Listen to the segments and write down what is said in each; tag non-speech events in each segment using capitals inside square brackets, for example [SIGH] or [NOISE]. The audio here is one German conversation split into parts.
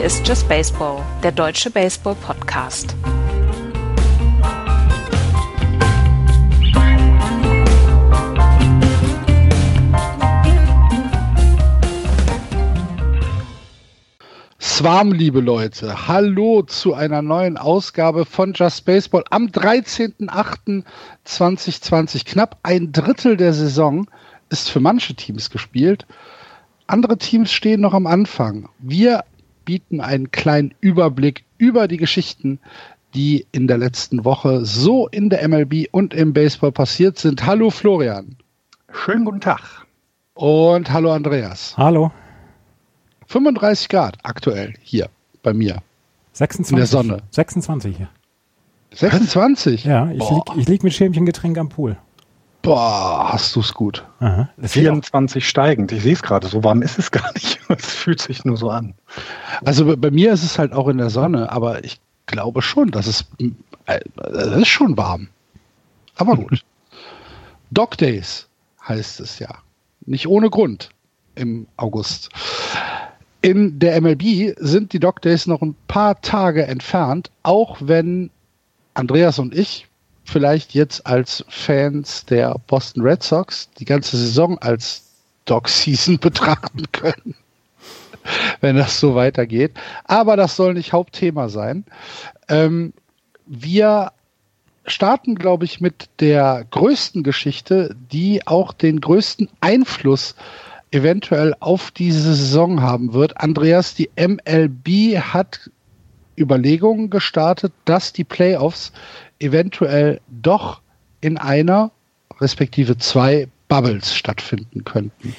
Hier ist Just Baseball, der deutsche Baseball-Podcast. Swarm, liebe Leute. Hallo zu einer neuen Ausgabe von Just Baseball am 13.08.2020. Knapp ein Drittel der Saison ist für manche Teams gespielt. Andere Teams stehen noch am Anfang. Wir bieten einen kleinen Überblick über die Geschichten, die in der letzten Woche so in der MLB und im Baseball passiert sind. Hallo Florian. Schönen guten Tag. Und hallo Andreas. Hallo. 35 Grad aktuell hier bei mir. 26. In der Sonne. 26 hier. 26? Ja, ich lieg, ich lieg mit Schämchengetränk am Pool. Boah, hast du's gut. Aha. 24 steigend. Ich sehe es gerade. So warm ist es [LAUGHS] gar nicht. Es fühlt sich nur so an. Also bei, bei mir ist es halt auch in der Sonne, aber ich glaube schon, dass es, äh, es ist schon warm. Aber gut. [LAUGHS] Dog Days heißt es ja. Nicht ohne Grund im August. In der MLB sind die Dog Days noch ein paar Tage entfernt, auch wenn Andreas und ich vielleicht jetzt als Fans der Boston Red Sox die ganze Saison als Dog Season [LAUGHS] betrachten können, wenn das so weitergeht. Aber das soll nicht Hauptthema sein. Ähm, wir starten, glaube ich, mit der größten Geschichte, die auch den größten Einfluss eventuell auf diese Saison haben wird. Andreas, die MLB hat Überlegungen gestartet, dass die Playoffs eventuell doch in einer respektive zwei Bubbles stattfinden könnten.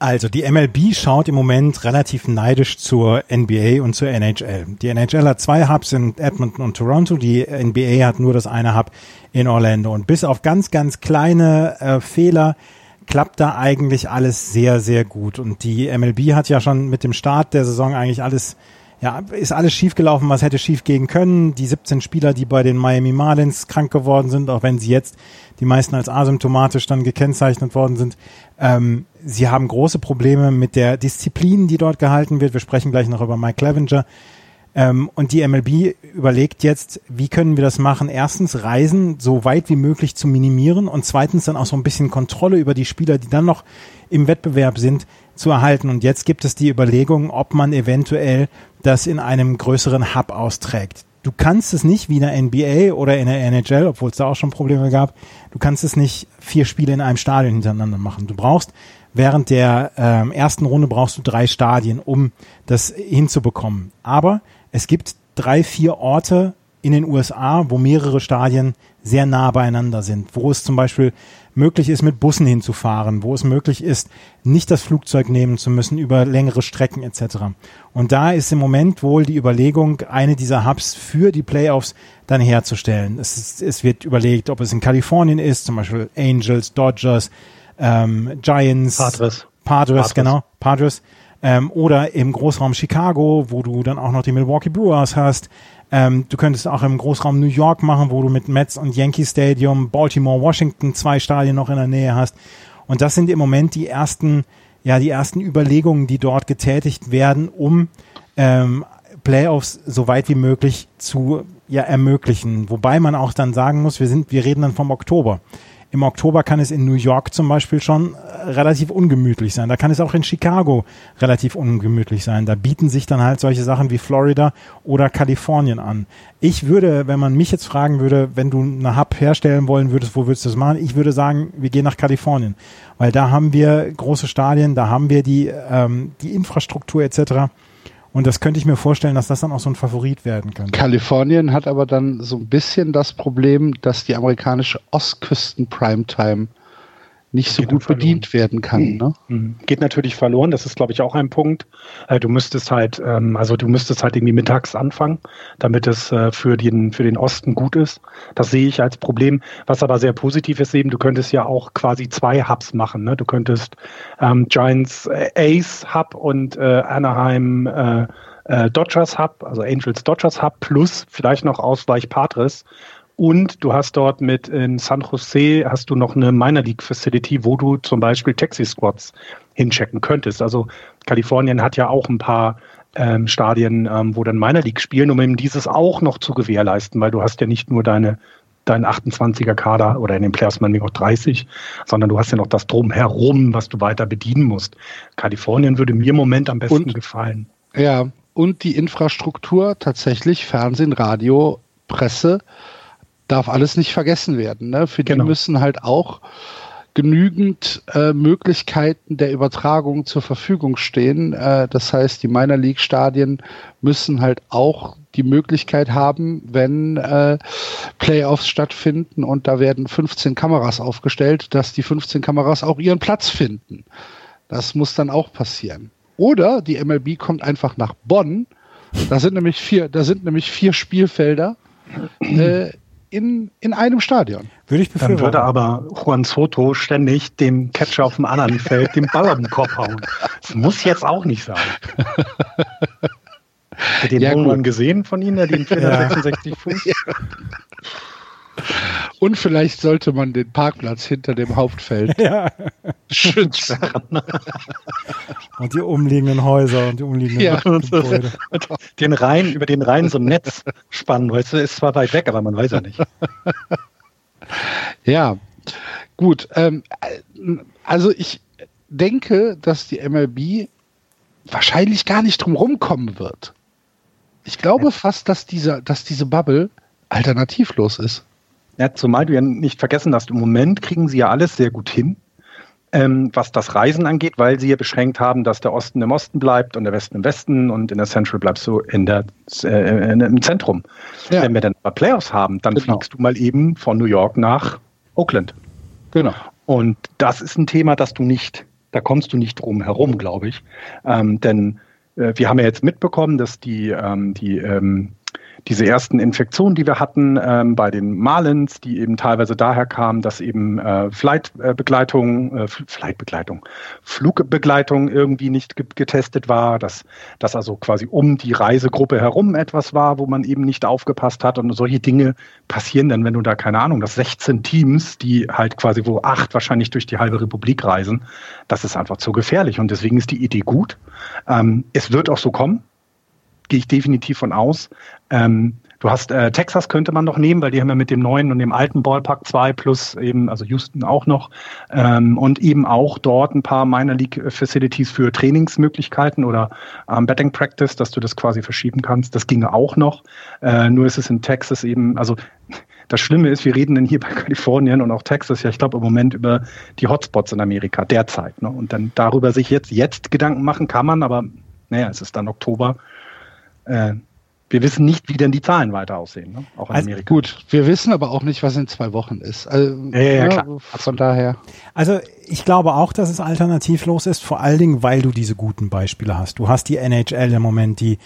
Also die MLB schaut im Moment relativ neidisch zur NBA und zur NHL. Die NHL hat zwei Hubs in Edmonton und Toronto, die NBA hat nur das eine Hub in Orlando. Und bis auf ganz, ganz kleine äh, Fehler klappt da eigentlich alles sehr, sehr gut. Und die MLB hat ja schon mit dem Start der Saison eigentlich alles ja, ist alles schiefgelaufen, was hätte schief gehen können. Die 17 Spieler, die bei den Miami Marlins krank geworden sind, auch wenn sie jetzt die meisten als asymptomatisch dann gekennzeichnet worden sind, ähm, sie haben große Probleme mit der Disziplin, die dort gehalten wird. Wir sprechen gleich noch über Mike Clevenger. Ähm, und die MLB überlegt jetzt, wie können wir das machen? Erstens, Reisen so weit wie möglich zu minimieren und zweitens dann auch so ein bisschen Kontrolle über die Spieler, die dann noch im Wettbewerb sind, zu erhalten. Und jetzt gibt es die Überlegung, ob man eventuell das in einem größeren Hub austrägt. Du kannst es nicht wie in der NBA oder in der NHL, obwohl es da auch schon Probleme gab, du kannst es nicht vier Spiele in einem Stadion hintereinander machen. Du brauchst während der ähm, ersten Runde brauchst du drei Stadien, um das hinzubekommen. Aber es gibt drei, vier Orte in den USA, wo mehrere Stadien sehr nah beieinander sind, wo es zum Beispiel möglich ist, mit Bussen hinzufahren, wo es möglich ist, nicht das Flugzeug nehmen zu müssen über längere Strecken etc. Und da ist im Moment wohl die Überlegung, eine dieser Hubs für die Playoffs dann herzustellen. Es, ist, es wird überlegt, ob es in Kalifornien ist, zum Beispiel Angels, Dodgers, ähm, Giants, Padres, Padres, Padres. genau, Padres, ähm, oder im Großraum Chicago, wo du dann auch noch die Milwaukee Brewers hast. Ähm, du könntest auch im Großraum New York machen, wo du mit Mets und Yankee Stadium, Baltimore, Washington zwei Stadien noch in der Nähe hast. Und das sind im Moment die ersten, ja, die ersten Überlegungen, die dort getätigt werden, um ähm, Playoffs so weit wie möglich zu ja, ermöglichen. Wobei man auch dann sagen muss, wir sind, wir reden dann vom Oktober. Im Oktober kann es in New York zum Beispiel schon äh, relativ ungemütlich sein. Da kann es auch in Chicago relativ ungemütlich sein. Da bieten sich dann halt solche Sachen wie Florida oder Kalifornien an. Ich würde, wenn man mich jetzt fragen würde, wenn du eine Hub herstellen wollen würdest, wo würdest du das machen? Ich würde sagen, wir gehen nach Kalifornien, weil da haben wir große Stadien, da haben wir die, ähm, die Infrastruktur etc. Und das könnte ich mir vorstellen, dass das dann auch so ein Favorit werden könnte. Kalifornien hat aber dann so ein bisschen das Problem, dass die amerikanische Ostküsten Primetime nicht so gut bedient werden kann. Ne? Mhm. Geht natürlich verloren, das ist, glaube ich, auch ein Punkt. Äh, du müsstest halt, ähm, also du müsstest halt irgendwie mittags anfangen, damit es äh, für, den, für den Osten gut ist. Das sehe ich als Problem. Was aber sehr positiv ist eben, du könntest ja auch quasi zwei Hubs machen. Ne? Du könntest ähm, Giants äh, Ace Hub und äh, Anaheim äh, Dodgers Hub, also Angels Dodgers Hub plus vielleicht noch Ausweich Patres und du hast dort mit in San Jose hast du noch eine Minor League Facility, wo du zum Beispiel Taxi Squads hinchecken könntest. Also Kalifornien hat ja auch ein paar ähm, Stadien, ähm, wo dann Minor League spielen, um eben dieses auch noch zu gewährleisten, weil du hast ja nicht nur deine dein 28er Kader oder in den Playoffs meinetwegen auch 30, sondern du hast ja noch das Drumherum, was du weiter bedienen musst. Kalifornien würde mir im Moment am besten und, gefallen. Ja, und die Infrastruktur tatsächlich, Fernsehen, Radio, Presse, darf alles nicht vergessen werden. Ne? Für die genau. müssen halt auch genügend äh, Möglichkeiten der Übertragung zur Verfügung stehen. Äh, das heißt, die Minor League Stadien müssen halt auch die Möglichkeit haben, wenn äh, Playoffs stattfinden und da werden 15 Kameras aufgestellt, dass die 15 Kameras auch ihren Platz finden. Das muss dann auch passieren. Oder die MLB kommt einfach nach Bonn. Da sind nämlich vier, da sind nämlich vier Spielfelder. In, in einem Stadion. Würde ich befürworten. Dann würde aber Juan Soto ständig dem Catcher auf dem anderen Feld den Ball auf den Kopf hauen. Das muss jetzt auch nicht sein. Den ja, Home gesehen von Ihnen, den 466 Fuß? Ja. Und vielleicht sollte man den Parkplatz hinter dem Hauptfeld [LAUGHS] ja. schützen. Und die umliegenden Häuser und die umliegenden ja. Gebäude. Den Rhein, über den Rhein so ein Netz spannen, weißt du, ist zwar weit weg, aber man weiß ja nicht. Ja, gut. Ähm, also ich denke, dass die MLB wahrscheinlich gar nicht drum rumkommen wird. Ich glaube fast, dass, dieser, dass diese Bubble alternativlos ist. Ja, zumal du ja nicht vergessen hast, im Moment kriegen sie ja alles sehr gut hin, ähm, was das Reisen angeht, weil sie ja beschränkt haben, dass der Osten im Osten bleibt und der Westen im Westen und in der Central bleibst du in der, äh, im Zentrum. Ja. Wenn wir dann aber Playoffs haben, dann genau. fliegst du mal eben von New York nach Oakland. Genau. Und das ist ein Thema, das du nicht, da kommst du nicht drum herum, glaube ich. Ähm, denn äh, wir haben ja jetzt mitbekommen, dass die, ähm, die ähm, diese ersten Infektionen, die wir hatten ähm, bei den Marlins, die eben teilweise daher kamen, dass eben äh, Flightbegleitung, äh, Flightbegleitung, Flugbegleitung irgendwie nicht getestet war, dass das also quasi um die Reisegruppe herum etwas war, wo man eben nicht aufgepasst hat. Und solche Dinge passieren dann, wenn du da keine Ahnung, dass 16 Teams, die halt quasi wo acht wahrscheinlich durch die halbe Republik reisen, das ist einfach zu gefährlich. Und deswegen ist die Idee gut. Ähm, es wird auch so kommen gehe ich definitiv von aus. Ähm, du hast äh, Texas könnte man noch nehmen, weil die haben ja mit dem neuen und dem alten Ballpark zwei plus eben, also Houston auch noch ähm, und eben auch dort ein paar Minor League Facilities für Trainingsmöglichkeiten oder ähm, Betting Practice, dass du das quasi verschieben kannst. Das ginge auch noch. Äh, nur ist es in Texas eben, also das Schlimme ist, wir reden denn hier bei Kalifornien und auch Texas ja, ich glaube im Moment über die Hotspots in Amerika derzeit. Ne? Und dann darüber sich jetzt, jetzt Gedanken machen kann man, aber naja, es ist dann Oktober äh, wir wissen nicht, wie denn die Zahlen weiter aussehen, ne? auch in also, Amerika. Gut, wir wissen aber auch nicht, was in zwei Wochen ist. Also, ja, ja, ja, klar. Von daher. Also ich glaube auch, dass es alternativlos ist, vor allen Dingen, weil du diese guten Beispiele hast. Du hast die NHL im Moment, die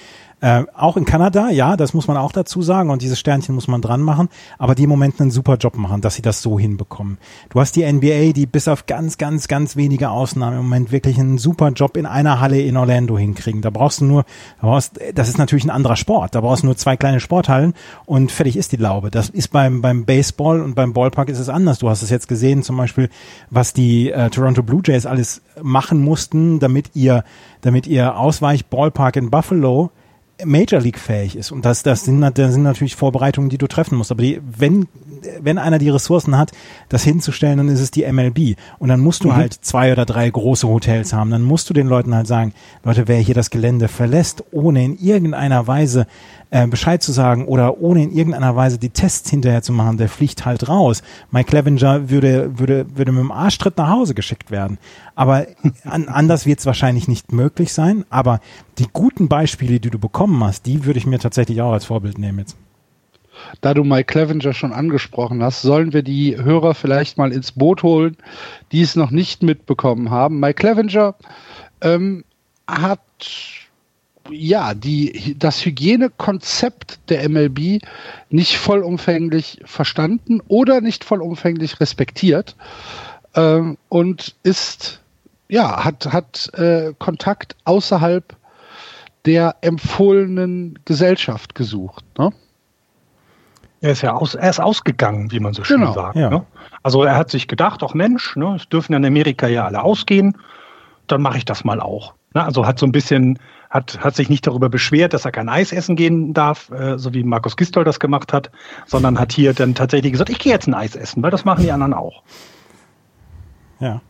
äh, auch in Kanada, ja, das muss man auch dazu sagen und dieses Sternchen muss man dran machen, aber die im Moment einen super Job machen, dass sie das so hinbekommen. Du hast die NBA, die bis auf ganz, ganz, ganz wenige Ausnahmen im Moment wirklich einen super Job in einer Halle in Orlando hinkriegen. Da brauchst du nur, da brauchst, das ist natürlich ein anderer Sport, da brauchst du nur zwei kleine Sporthallen und fertig ist die Laube. Das ist beim, beim Baseball und beim Ballpark ist es anders. Du hast es jetzt gesehen, zum Beispiel, was die äh, Toronto Blue Jays alles machen mussten, damit ihr, damit ihr Ausweich-Ballpark in Buffalo Major League fähig ist. Und das, das, sind, das sind natürlich Vorbereitungen, die du treffen musst. Aber die, wenn, wenn einer die Ressourcen hat, das hinzustellen, dann ist es die MLB. Und dann musst du mhm. halt zwei oder drei große Hotels haben. Dann musst du den Leuten halt sagen, Leute, wer hier das Gelände verlässt, ohne in irgendeiner Weise äh, Bescheid zu sagen oder ohne in irgendeiner Weise die Tests hinterher zu machen, der fliegt halt raus. Mike Clevenger würde, würde, würde mit dem Arschtritt nach Hause geschickt werden. Aber an, anders wird es wahrscheinlich nicht möglich sein. Aber die guten Beispiele, die du bekommen hast, die würde ich mir tatsächlich auch als Vorbild nehmen jetzt. Da du Mike Clevenger schon angesprochen hast, sollen wir die Hörer vielleicht mal ins Boot holen, die es noch nicht mitbekommen haben. Mike Clevenger ähm, hat ja, die, das Hygienekonzept der MLB nicht vollumfänglich verstanden oder nicht vollumfänglich respektiert ähm, und ist, ja, hat, hat äh, Kontakt außerhalb der empfohlenen Gesellschaft gesucht. Ne? Er ist ja aus, er ist ausgegangen, wie man so schön genau, sagt. Ja. Ne? Also er hat sich gedacht, auch Mensch, ne, es dürfen in Amerika ja alle ausgehen, dann mache ich das mal auch. Ne? Also hat so ein bisschen hat, hat sich nicht darüber beschwert, dass er kein Eis essen gehen darf, äh, so wie Markus Gistol das gemacht hat, sondern hat hier dann tatsächlich gesagt, ich gehe jetzt ein Eis essen, weil das machen die anderen auch. Ja.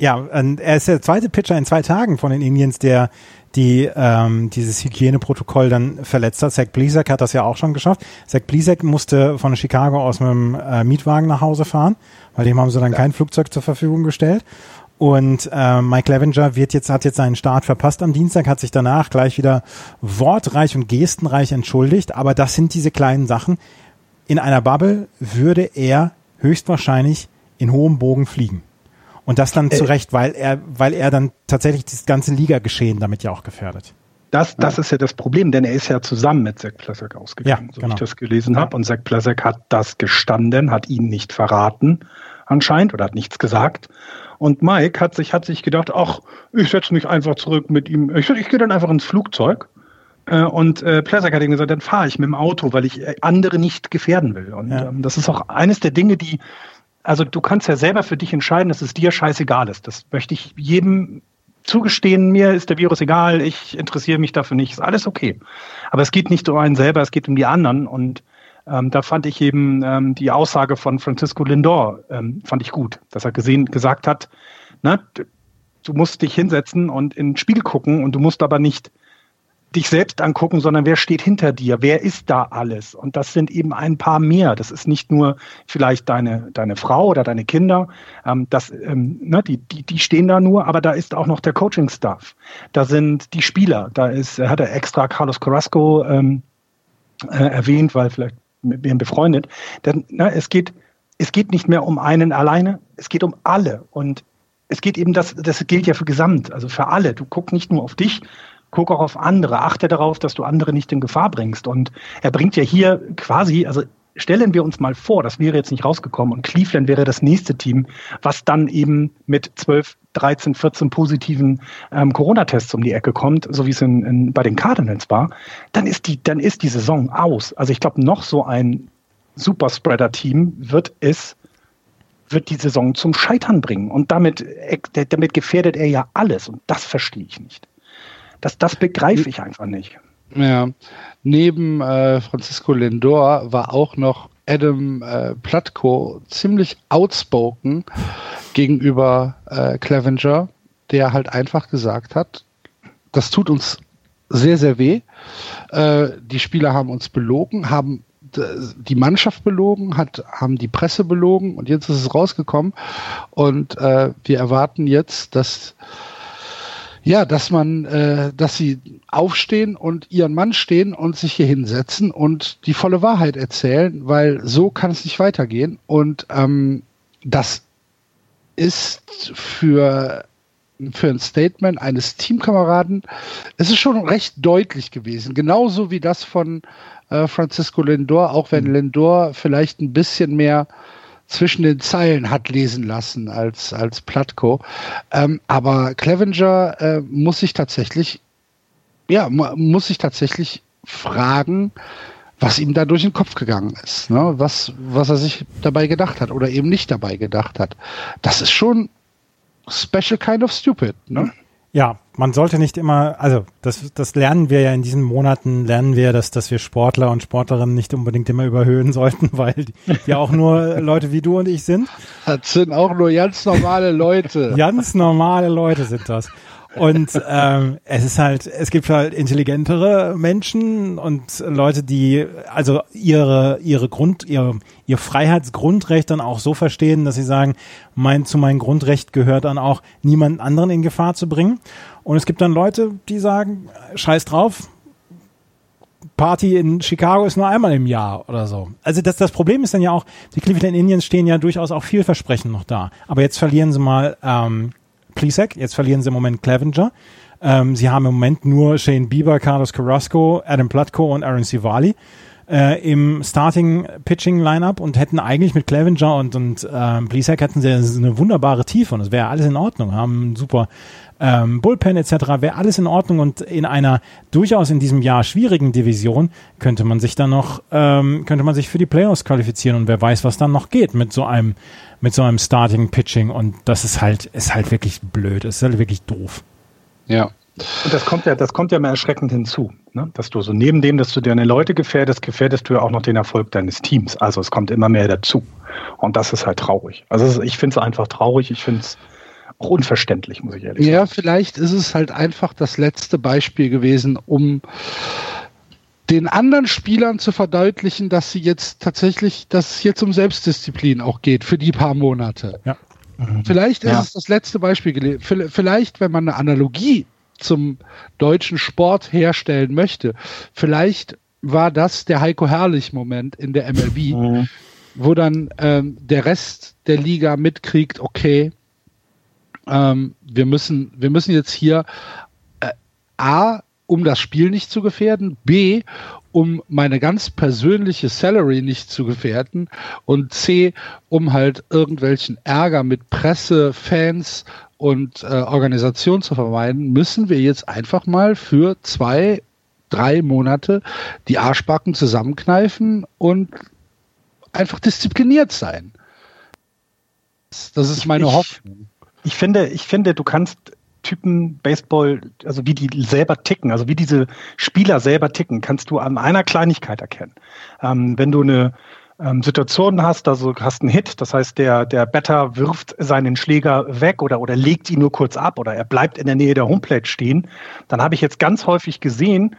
Ja, und er ist der zweite Pitcher in zwei Tagen von den Indians, der die ähm, dieses Hygieneprotokoll dann verletzt hat. Zach Plesac hat das ja auch schon geschafft. Zach Plesac musste von Chicago aus mit dem äh, Mietwagen nach Hause fahren, weil dem haben sie dann ja. kein Flugzeug zur Verfügung gestellt. Und äh, Mike Levenger wird jetzt, hat jetzt seinen Start verpasst am Dienstag, hat sich danach gleich wieder wortreich und gestenreich entschuldigt. Aber das sind diese kleinen Sachen. In einer Bubble würde er höchstwahrscheinlich in hohem Bogen fliegen. Und das dann äh, zu Recht, weil er, weil er dann tatsächlich das ganze Liga-Geschehen damit ja auch gefährdet. Das, das ja. ist ja das Problem, denn er ist ja zusammen mit Zach Plesak ausgegangen, ja, so genau. wie ich das gelesen ja. habe. Und Zach Plesak hat das gestanden, hat ihn nicht verraten anscheinend oder hat nichts gesagt. Und Mike hat sich, hat sich gedacht, ach, ich setze mich einfach zurück mit ihm. Ich, ich gehe dann einfach ins Flugzeug. Äh, und äh, Plesak hat ihm gesagt, dann fahre ich mit dem Auto, weil ich äh, andere nicht gefährden will. Und ja. ähm, das ist auch eines der Dinge, die, also du kannst ja selber für dich entscheiden, dass es dir scheißegal ist. Das möchte ich jedem zugestehen, mir ist der Virus egal, ich interessiere mich dafür nicht, ist alles okay. Aber es geht nicht um einen selber, es geht um die anderen und ähm, da fand ich eben ähm, die Aussage von Francisco Lindor ähm, fand ich gut, dass er gesehen gesagt hat, ne, du musst dich hinsetzen und ins Spiel gucken und du musst aber nicht dich selbst angucken, sondern wer steht hinter dir? Wer ist da alles? Und das sind eben ein paar mehr. Das ist nicht nur vielleicht deine, deine Frau oder deine Kinder. Ähm, das, ähm, ne, die, die, die stehen da nur, aber da ist auch noch der Coaching-Staff. Da sind die Spieler. Da ist, hat er extra Carlos Carrasco ähm, äh, erwähnt, weil vielleicht mit mir befreundet. Denn ne, es geht, es geht nicht mehr um einen alleine, es geht um alle. Und es geht eben, das, das gilt ja für Gesamt, also für alle. Du guckst nicht nur auf dich, guck auch auf andere, achte darauf, dass du andere nicht in Gefahr bringst. Und er bringt ja hier quasi, also stellen wir uns mal vor, das wäre jetzt nicht rausgekommen und Cleveland wäre das nächste Team, was dann eben mit 12, 13, 14 positiven ähm, Corona-Tests um die Ecke kommt, so wie es in, in, bei den Cardinals war, dann ist die, dann ist die Saison aus. Also ich glaube, noch so ein Superspreader-Team wird es wird die Saison zum Scheitern bringen. Und damit, äh, damit gefährdet er ja alles. Und das verstehe ich nicht. Das, das begreife ich einfach nicht. Ja, neben äh, Francisco Lindor war auch noch Adam äh, Platko ziemlich outspoken gegenüber äh, Clevenger, der halt einfach gesagt hat, das tut uns sehr, sehr weh. Äh, die Spieler haben uns belogen, haben die Mannschaft belogen, hat, haben die Presse belogen und jetzt ist es rausgekommen und äh, wir erwarten jetzt, dass ja, dass man, äh, dass sie aufstehen und ihren Mann stehen und sich hier hinsetzen und die volle Wahrheit erzählen, weil so kann es nicht weitergehen. Und ähm, das ist für für ein Statement eines Teamkameraden, es ist schon recht deutlich gewesen. Genauso wie das von äh, Francisco Lindor, auch wenn mhm. Lindor vielleicht ein bisschen mehr zwischen den Zeilen hat lesen lassen als, als Platko. Ähm, aber Clevenger äh, muss sich tatsächlich, ja, muss sich tatsächlich fragen, was ihm da durch den Kopf gegangen ist, ne? was, was er sich dabei gedacht hat oder eben nicht dabei gedacht hat. Das ist schon special kind of stupid. Ne? Ja, man sollte nicht immer, also das, das lernen wir ja in diesen Monaten, lernen wir, dass, dass wir Sportler und Sportlerinnen nicht unbedingt immer überhöhen [LAUGHS] sollten, weil die ja auch nur Leute wie du und ich sind. Das sind auch nur ganz normale Leute. ganz normale Leute sind das. Und ähm, es ist halt, es gibt halt intelligentere Menschen und Leute, die also ihre ihre Grund ihr ihr Freiheitsgrundrecht dann auch so verstehen, dass sie sagen, mein zu meinem Grundrecht gehört dann auch niemand anderen in Gefahr zu bringen. Und es gibt dann Leute, die sagen, Scheiß drauf, Party in Chicago ist nur einmal im Jahr oder so. Also das, das Problem ist dann ja auch, die Cleveland Indians stehen ja durchaus auch vielversprechend noch da. Aber jetzt verlieren sie mal ähm, Plesac, jetzt verlieren sie im Moment Clevenger. Ähm, sie haben im Moment nur Shane Bieber, Carlos Carrasco, Adam Platko und Aaron Sivali äh, im Starting Pitching Lineup und hätten eigentlich mit Clevenger und und ähm, Plesac hätten sie eine wunderbare Tiefe und es wäre alles in Ordnung, haben super ähm, Bullpen etc. wäre alles in Ordnung und in einer durchaus in diesem Jahr schwierigen Division könnte man sich dann noch ähm, könnte man sich für die Playoffs qualifizieren und wer weiß, was dann noch geht mit so einem mit so einem Starting Pitching und das ist halt ist halt wirklich blöd, ist halt wirklich doof. Ja, Und das kommt ja, das kommt ja mal erschreckend hinzu, ne? dass du so neben dem, dass du deine Leute gefährdest, gefährdest du ja auch noch den Erfolg deines Teams. Also es kommt immer mehr dazu. Und das ist halt traurig. Also ich finde es einfach traurig. Ich finde es auch unverständlich, muss ich ehrlich sagen. Ja, vielleicht ist es halt einfach das letzte Beispiel gewesen, um den anderen Spielern zu verdeutlichen, dass sie jetzt tatsächlich, dass es jetzt um Selbstdisziplin auch geht für die paar Monate. Ja. Mhm. Vielleicht ist ja. es das letzte Beispiel. Vielleicht, wenn man eine Analogie zum deutschen Sport herstellen möchte, vielleicht war das der Heiko Herrlich-Moment in der MLB, mhm. wo dann ähm, der Rest der Liga mitkriegt, okay, ähm, wir müssen, wir müssen jetzt hier äh, A, um das Spiel nicht zu gefährden, B, um meine ganz persönliche Salary nicht zu gefährden und C, um halt irgendwelchen Ärger mit Presse, Fans und äh, Organisation zu vermeiden, müssen wir jetzt einfach mal für zwei, drei Monate die Arschbacken zusammenkneifen und einfach diszipliniert sein. Das ist meine ich, Hoffnung. Ich finde, ich finde, du kannst Typen Baseball, also wie die selber ticken, also wie diese Spieler selber ticken, kannst du an einer Kleinigkeit erkennen. Ähm, wenn du eine ähm, Situation hast, also hast einen Hit, das heißt, der, der Batter wirft seinen Schläger weg oder, oder legt ihn nur kurz ab oder er bleibt in der Nähe der Homeplate stehen, dann habe ich jetzt ganz häufig gesehen,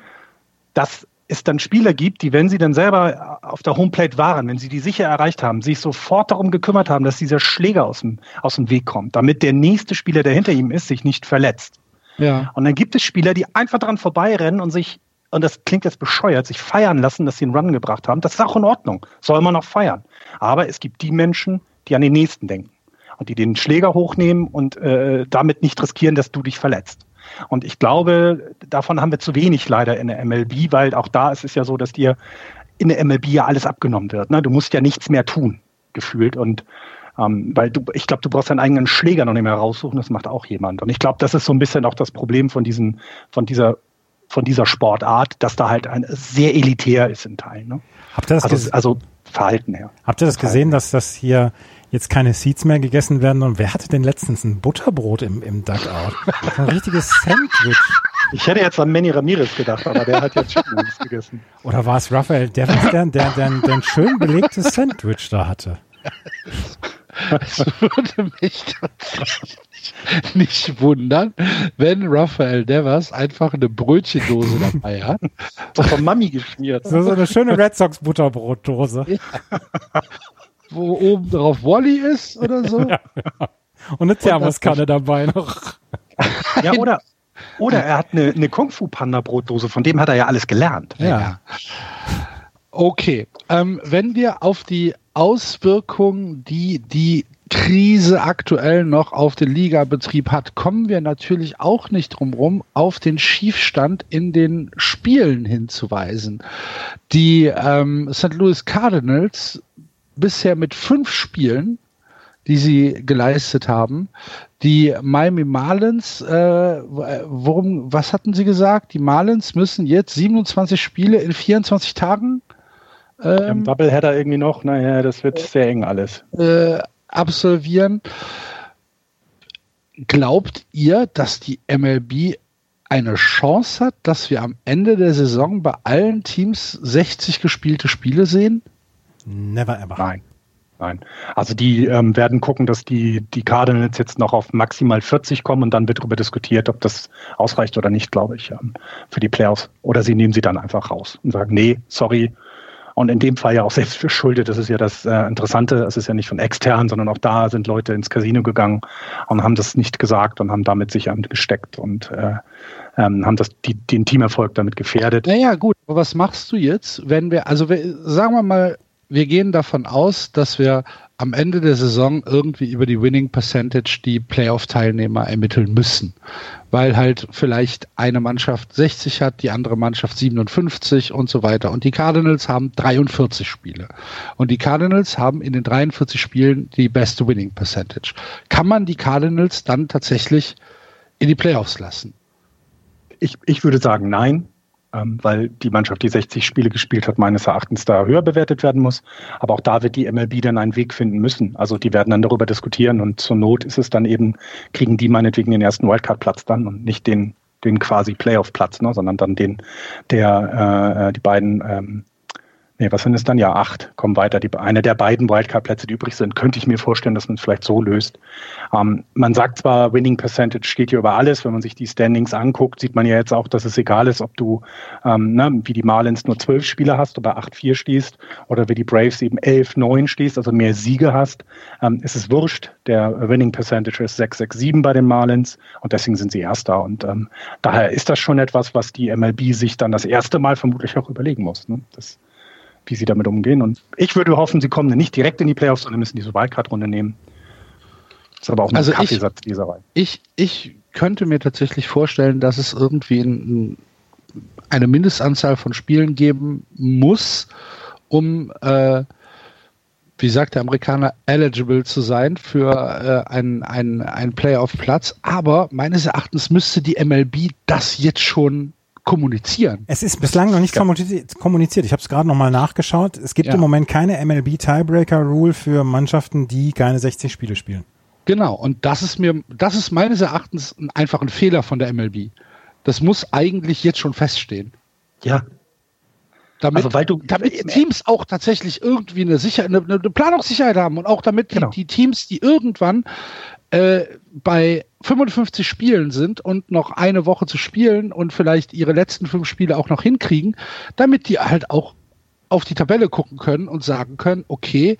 dass es dann Spieler gibt, die, wenn sie dann selber auf der Homeplate waren, wenn sie die sicher erreicht haben, sich sofort darum gekümmert haben, dass dieser Schläger aus dem, aus dem Weg kommt, damit der nächste Spieler, der hinter ihm ist, sich nicht verletzt. Ja. Und dann gibt es Spieler, die einfach daran vorbeirennen und sich, und das klingt jetzt bescheuert, sich feiern lassen, dass sie einen Run gebracht haben. Das ist auch in Ordnung. Soll man noch feiern. Aber es gibt die Menschen, die an den nächsten denken und die den Schläger hochnehmen und äh, damit nicht riskieren, dass du dich verletzt. Und ich glaube, davon haben wir zu wenig leider in der MLB, weil auch da ist es ja so, dass dir in der MLB ja alles abgenommen wird. Ne? Du musst ja nichts mehr tun, gefühlt. Und ähm, weil du, ich glaube, du brauchst deinen eigenen Schläger noch nicht mehr raussuchen, das macht auch jemand. Und ich glaube, das ist so ein bisschen auch das Problem von diesen, von dieser von dieser Sportart, dass da halt ein sehr elitär ist in Teilen. Ne? Habt ihr das also, also Verhalten her. Habt ihr das gesehen, dass das hier jetzt keine Seeds mehr gegessen werden. Und wer hatte denn letztens ein Butterbrot im, im Dugout? Ein richtiges Sandwich. Ich hätte jetzt an Manny Ramirez gedacht, aber der hat jetzt Chicken Wings [LAUGHS] gegessen. Oder war es Raphael Devers, der, der, der, der ein schön belegtes Sandwich da hatte? Es würde mich tatsächlich nicht wundern, wenn Raphael Devers einfach eine Brötchendose dabei hat. So von Mami geschmiert. So, so eine schöne Red Sox Butterbrotdose. Ja wo oben drauf Wally ist oder so. Ja, [LAUGHS] ja. Und eine Thermoskanne dabei noch. [LAUGHS] Ja, oder, oder er hat eine, eine Kung-Fu-Panda-Brotdose, von dem hat er ja alles gelernt. Ja. Okay, ähm, wenn wir auf die Auswirkungen, die die Krise aktuell noch auf den Ligabetrieb hat, kommen wir natürlich auch nicht drum rum, auf den Schiefstand in den Spielen hinzuweisen. Die ähm, St. Louis Cardinals bisher mit fünf Spielen, die sie geleistet haben. Die Miami Marlins, äh, worum, was hatten sie gesagt? Die Marlins müssen jetzt 27 Spiele in 24 Tagen ähm, Doubleheader irgendwie noch, naja, das wird sehr eng alles. Äh, absolvieren. Glaubt ihr, dass die MLB eine Chance hat, dass wir am Ende der Saison bei allen Teams 60 gespielte Spiele sehen? Never ever. Nein. Nein. Also die ähm, werden gucken, dass die, die Cardinals jetzt noch auf maximal 40 kommen und dann wird darüber diskutiert, ob das ausreicht oder nicht, glaube ich, ähm, für die Playoffs. Oder sie nehmen sie dann einfach raus und sagen, nee, sorry. Und in dem Fall ja auch selbst [LAUGHS] verschuldet. Das ist ja das äh, Interessante. Es ist ja nicht von extern, sondern auch da sind Leute ins Casino gegangen und haben das nicht gesagt und haben damit sich angesteckt und äh, ähm, haben das, die, den Teamerfolg damit gefährdet. Naja, gut. Aber was machst du jetzt, wenn wir, also wir, sagen wir mal, wir gehen davon aus, dass wir am Ende der Saison irgendwie über die Winning Percentage die Playoff-Teilnehmer ermitteln müssen. Weil halt vielleicht eine Mannschaft 60 hat, die andere Mannschaft 57 und so weiter. Und die Cardinals haben 43 Spiele. Und die Cardinals haben in den 43 Spielen die beste Winning Percentage. Kann man die Cardinals dann tatsächlich in die Playoffs lassen? Ich, ich würde sagen, nein weil die Mannschaft, die 60 Spiele gespielt hat, meines Erachtens da höher bewertet werden muss. Aber auch da wird die MLB dann einen Weg finden müssen. Also die werden dann darüber diskutieren und zur Not ist es dann eben, kriegen die meinetwegen den ersten Wildcard-Platz dann und nicht den den quasi Playoff-Platz, ne, sondern dann den, der äh, äh die beiden ähm, nee, was sind es dann? Ja, acht kommen weiter. Die, eine der beiden Wildcard-Plätze, die übrig sind, könnte ich mir vorstellen, dass man es vielleicht so löst. Ähm, man sagt zwar, Winning Percentage steht hier über alles. Wenn man sich die Standings anguckt, sieht man ja jetzt auch, dass es egal ist, ob du, ähm, ne, wie die Marlins nur zwölf Spieler hast oder acht vier stehst oder wie die Braves eben elf neun stehst, also mehr Siege hast. Ähm, es ist wurscht. Der Winning Percentage ist 6,67 bei den Marlins und deswegen sind sie Erster. Und ähm, daher ist das schon etwas, was die MLB sich dann das erste Mal vermutlich auch überlegen muss. Ne? Das wie sie damit umgehen. Und ich würde hoffen, sie kommen nicht direkt in die Playoffs, sondern müssen diese Wildcard-Runde nehmen. Das ist aber auch eine also Kaffeesatzleserei. Ich, ich, könnte mir tatsächlich vorstellen, dass es irgendwie ein, eine Mindestanzahl von Spielen geben muss, um, äh, wie sagt der Amerikaner, eligible zu sein für äh, einen, einen, einen Playoff-Platz. Aber meines Erachtens müsste die MLB das jetzt schon kommunizieren. Es ist bislang noch nicht kommuniziert. Ich habe es gerade nochmal nachgeschaut. Es gibt ja. im Moment keine MLB Tiebreaker Rule für Mannschaften, die keine 60 Spiele spielen. Genau, und das ist mir, das ist meines Erachtens einfach ein Fehler von der MLB. Das muss eigentlich jetzt schon feststehen. Ja. Damit, also weil du, damit die Teams auch tatsächlich irgendwie eine, Sicher eine, eine Planungssicherheit haben und auch damit genau. die, die Teams, die irgendwann äh, bei 55 Spielen sind und noch eine Woche zu spielen und vielleicht ihre letzten fünf Spiele auch noch hinkriegen, damit die halt auch auf die Tabelle gucken können und sagen können, okay,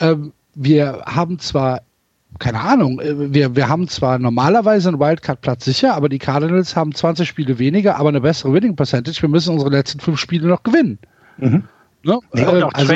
ähm, wir haben zwar keine Ahnung, äh, wir, wir haben zwar normalerweise einen Wildcard-Platz sicher, aber die Cardinals haben 20 Spiele weniger, aber eine bessere Winning Percentage. Wir müssen unsere letzten fünf Spiele noch gewinnen. Mhm. Ne? Nee, auch also,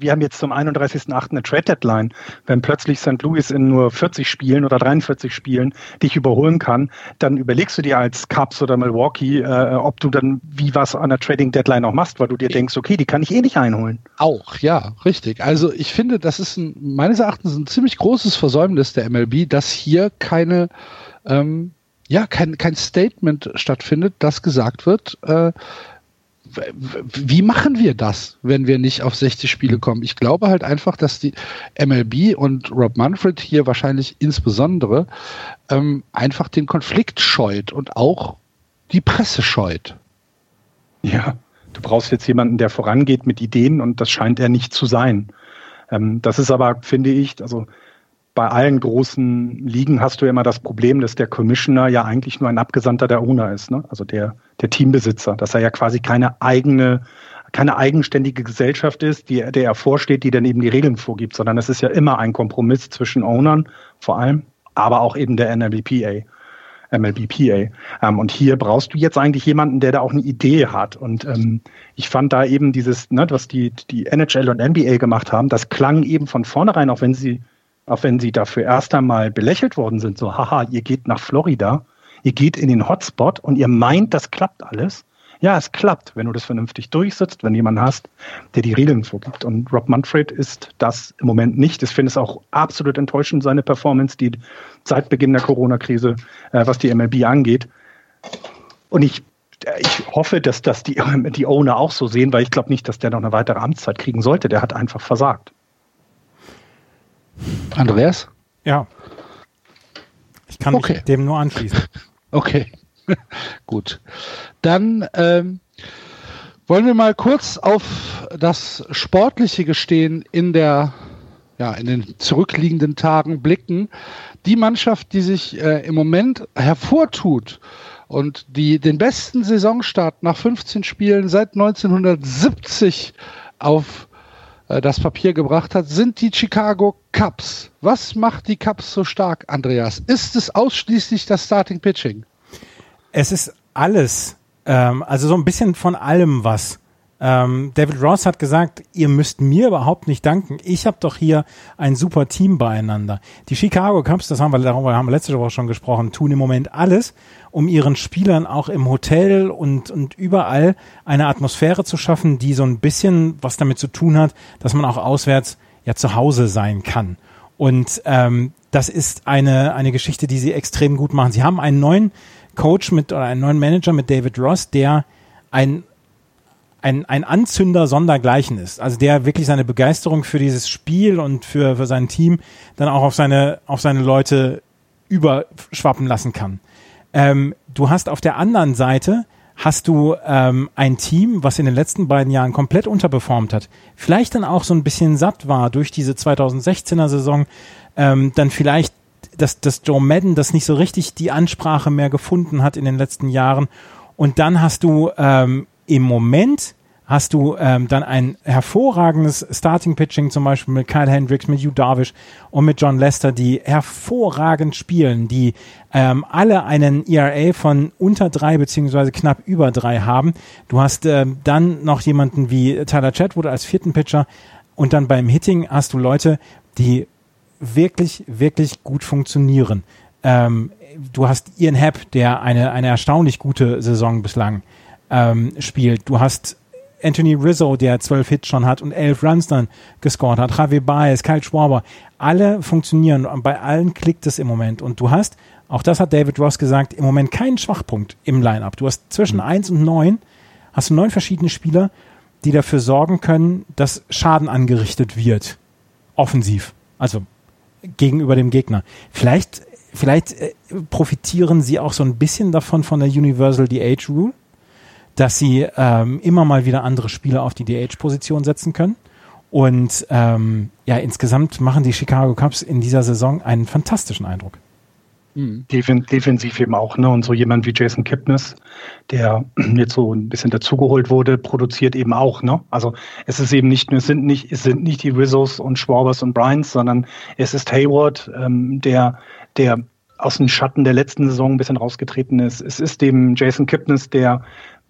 wir haben jetzt zum 31.08. eine Trade-Deadline. Wenn plötzlich St. Louis in nur 40 Spielen oder 43 Spielen dich überholen kann, dann überlegst du dir als Cubs oder Milwaukee, äh, ob du dann wie was an der Trading-Deadline auch machst, weil du dir denkst, okay, die kann ich eh nicht einholen. Auch, ja, richtig. Also ich finde, das ist ein, meines Erachtens ein ziemlich großes Versäumnis der MLB, dass hier keine ähm, ja, kein, kein Statement stattfindet, das gesagt wird, äh, wie machen wir das, wenn wir nicht auf 60 Spiele kommen? Ich glaube halt einfach, dass die MLB und Rob Manfred hier wahrscheinlich insbesondere ähm, einfach den Konflikt scheut und auch die Presse scheut. Ja, du brauchst jetzt jemanden, der vorangeht mit Ideen und das scheint er nicht zu sein. Ähm, das ist aber, finde ich, also bei allen großen Ligen hast du ja immer das Problem, dass der Commissioner ja eigentlich nur ein Abgesandter der Owner ist, ne? also der, der Teambesitzer, dass er ja quasi keine eigene, keine eigenständige Gesellschaft ist, die, der er vorsteht, die dann eben die Regeln vorgibt, sondern es ist ja immer ein Kompromiss zwischen Ownern vor allem, aber auch eben der NLBPA. MLBPA. Ähm, und hier brauchst du jetzt eigentlich jemanden, der da auch eine Idee hat. Und ähm, ich fand da eben dieses, ne, was die, die NHL und NBA gemacht haben, das klang eben von vornherein, auch wenn sie auch wenn sie dafür erst einmal belächelt worden sind, so, haha, ihr geht nach Florida, ihr geht in den Hotspot und ihr meint, das klappt alles. Ja, es klappt, wenn du das vernünftig durchsetzt, wenn jemand hast, der die Regeln vorgibt. Und Rob Manfred ist das im Moment nicht. Ich finde es auch absolut enttäuschend, seine Performance, die seit Beginn der Corona-Krise, äh, was die MLB angeht. Und ich, ich hoffe, dass das die, [LAUGHS] die Owner auch so sehen, weil ich glaube nicht, dass der noch eine weitere Amtszeit kriegen sollte. Der hat einfach versagt. Andreas? Ja. Ich kann okay. mich dem nur anschließen. [LAUGHS] Okay, [LAUGHS] gut. Dann ähm, wollen wir mal kurz auf das sportliche Gestehen in der ja, in den zurückliegenden Tagen blicken. Die Mannschaft, die sich äh, im Moment hervortut und die den besten Saisonstart nach 15 Spielen seit 1970 auf äh, das Papier gebracht hat, sind die Chicago Cubs. Was macht die Cubs so stark, Andreas? Ist es ausschließlich das Starting Pitching? Es ist alles. Ähm, also so ein bisschen von allem was. Ähm, David Ross hat gesagt, ihr müsst mir überhaupt nicht danken. Ich habe doch hier ein super Team beieinander. Die Chicago Cubs, das haben wir, darüber haben wir letzte Woche schon gesprochen, tun im Moment alles, um ihren Spielern auch im Hotel und, und überall eine Atmosphäre zu schaffen, die so ein bisschen was damit zu tun hat, dass man auch auswärts ja zu Hause sein kann. Und ähm, das ist eine, eine Geschichte, die sie extrem gut machen. Sie haben einen neuen Coach mit oder einen neuen Manager mit David Ross, der ein ein, ein Anzünder sondergleichen ist. Also der wirklich seine Begeisterung für dieses Spiel und für, für sein Team dann auch auf seine, auf seine Leute überschwappen lassen kann. Ähm, du hast auf der anderen Seite hast du ähm, ein Team, was in den letzten beiden Jahren komplett unterperformt hat, vielleicht dann auch so ein bisschen satt war durch diese 2016er Saison, ähm, dann vielleicht dass, dass Joe Madden das nicht so richtig die Ansprache mehr gefunden hat in den letzten Jahren. Und dann hast du ähm, im Moment hast du ähm, dann ein hervorragendes Starting Pitching, zum Beispiel mit Kyle Hendricks, mit Hugh Darvish und mit John Lester, die hervorragend spielen, die ähm, alle einen ERA von unter drei beziehungsweise knapp über drei haben. Du hast ähm, dann noch jemanden wie Tyler Chatwood als vierten Pitcher und dann beim Hitting hast du Leute, die wirklich, wirklich gut funktionieren. Ähm, du hast Ian Happ, der eine, eine erstaunlich gute Saison bislang ähm, spielt. Du hast Anthony Rizzo, der zwölf Hits schon hat und elf Runs dann gescored hat, Javi Baez, Kyle Schwaber, alle funktionieren und bei allen klickt es im Moment und du hast, auch das hat David Ross gesagt, im Moment keinen Schwachpunkt im Lineup. Du hast zwischen mhm. eins und neun hast du neun verschiedene Spieler, die dafür sorgen können, dass Schaden angerichtet wird. Offensiv. Also gegenüber dem Gegner. Vielleicht, vielleicht äh, profitieren sie auch so ein bisschen davon von der Universal DH Rule dass sie ähm, immer mal wieder andere Spieler auf die DH-Position setzen können. Und ähm, ja, insgesamt machen die Chicago Cubs in dieser Saison einen fantastischen Eindruck. Mhm. Defensiv eben auch, ne? Und so jemand wie Jason Kipnis, der [CLEARS THROAT] jetzt so ein bisschen dazugeholt wurde, produziert eben auch, ne? Also es ist eben nicht, es sind nicht, es sind nicht die Rizzos und Schwabers und Bryans, sondern es ist Hayward, ähm, der, der aus den Schatten der letzten Saison ein bisschen rausgetreten ist. Es ist dem Jason Kipnis, der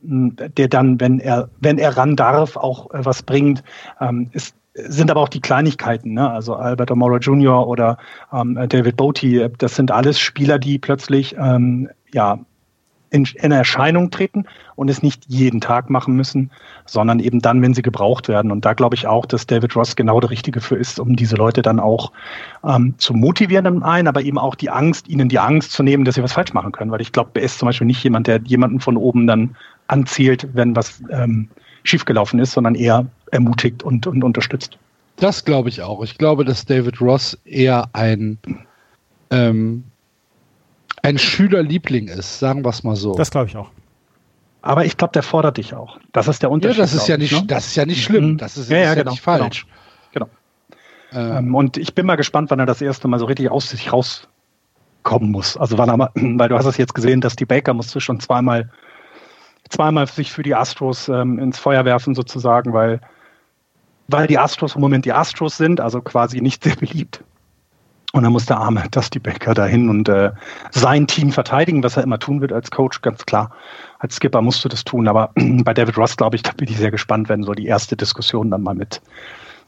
der dann, wenn er, wenn er ran darf, auch äh, was bringt. Ähm, ist, sind aber auch die Kleinigkeiten, ne? also Albert Amora Jr. oder ähm, David Boaty, das sind alles Spieler, die plötzlich ähm, ja, in, in Erscheinung treten und es nicht jeden Tag machen müssen, sondern eben dann, wenn sie gebraucht werden. Und da glaube ich auch, dass David Ross genau der Richtige für ist, um diese Leute dann auch ähm, zu motivieren im einen, aber eben auch die Angst, ihnen die Angst zu nehmen, dass sie was falsch machen können. Weil ich glaube, er ist zum Beispiel nicht jemand, der jemanden von oben dann anzielt, wenn was ähm, schiefgelaufen ist, sondern eher ermutigt und, und unterstützt. Das glaube ich auch. Ich glaube, dass David Ross eher ein, ähm, ein Schülerliebling ist, sagen wir es mal so. Das glaube ich auch. Aber ich glaube, der fordert dich auch. Das ist der Unterschied. Ja, das ist ja nicht, ne? das ist ja nicht schlimm. Mhm. Das ist ja, ja, genau, nicht falsch. Genau. genau. Ähm, und ich bin mal gespannt, wann er das erste Mal so richtig aus sich rauskommen muss. Also wann er mal, [CLEARS THROAT] weil du hast es jetzt gesehen, dass die Baker musste schon zweimal zweimal sich für die Astros ähm, ins Feuer werfen sozusagen, weil, weil die Astros im Moment die Astros sind, also quasi nicht sehr beliebt. Und dann muss der arme Dusty Baker dahin und äh, sein Team verteidigen, was er immer tun wird als Coach, ganz klar. Als Skipper musst du das tun. Aber [CLEARS THROAT] bei David Ross, glaube ich, da bin ich sehr gespannt, wenn so die erste Diskussion dann mal mit,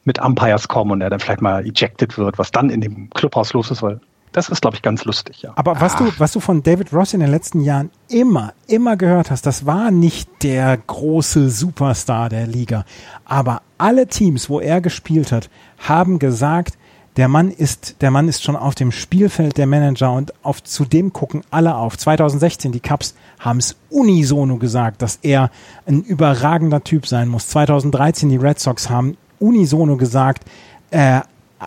mit Umpires kommen und er dann vielleicht mal ejected wird, was dann in dem Clubhaus los ist, weil das ist, glaube ich, ganz lustig, ja. Aber was du, was du von David Ross in den letzten Jahren immer, immer gehört hast, das war nicht der große Superstar der Liga. Aber alle Teams, wo er gespielt hat, haben gesagt, der Mann ist, der Mann ist schon auf dem Spielfeld der Manager und auf, zu dem gucken alle auf. 2016, die Cubs haben es unisono gesagt, dass er ein überragender Typ sein muss. 2013, die Red Sox haben unisono gesagt, äh,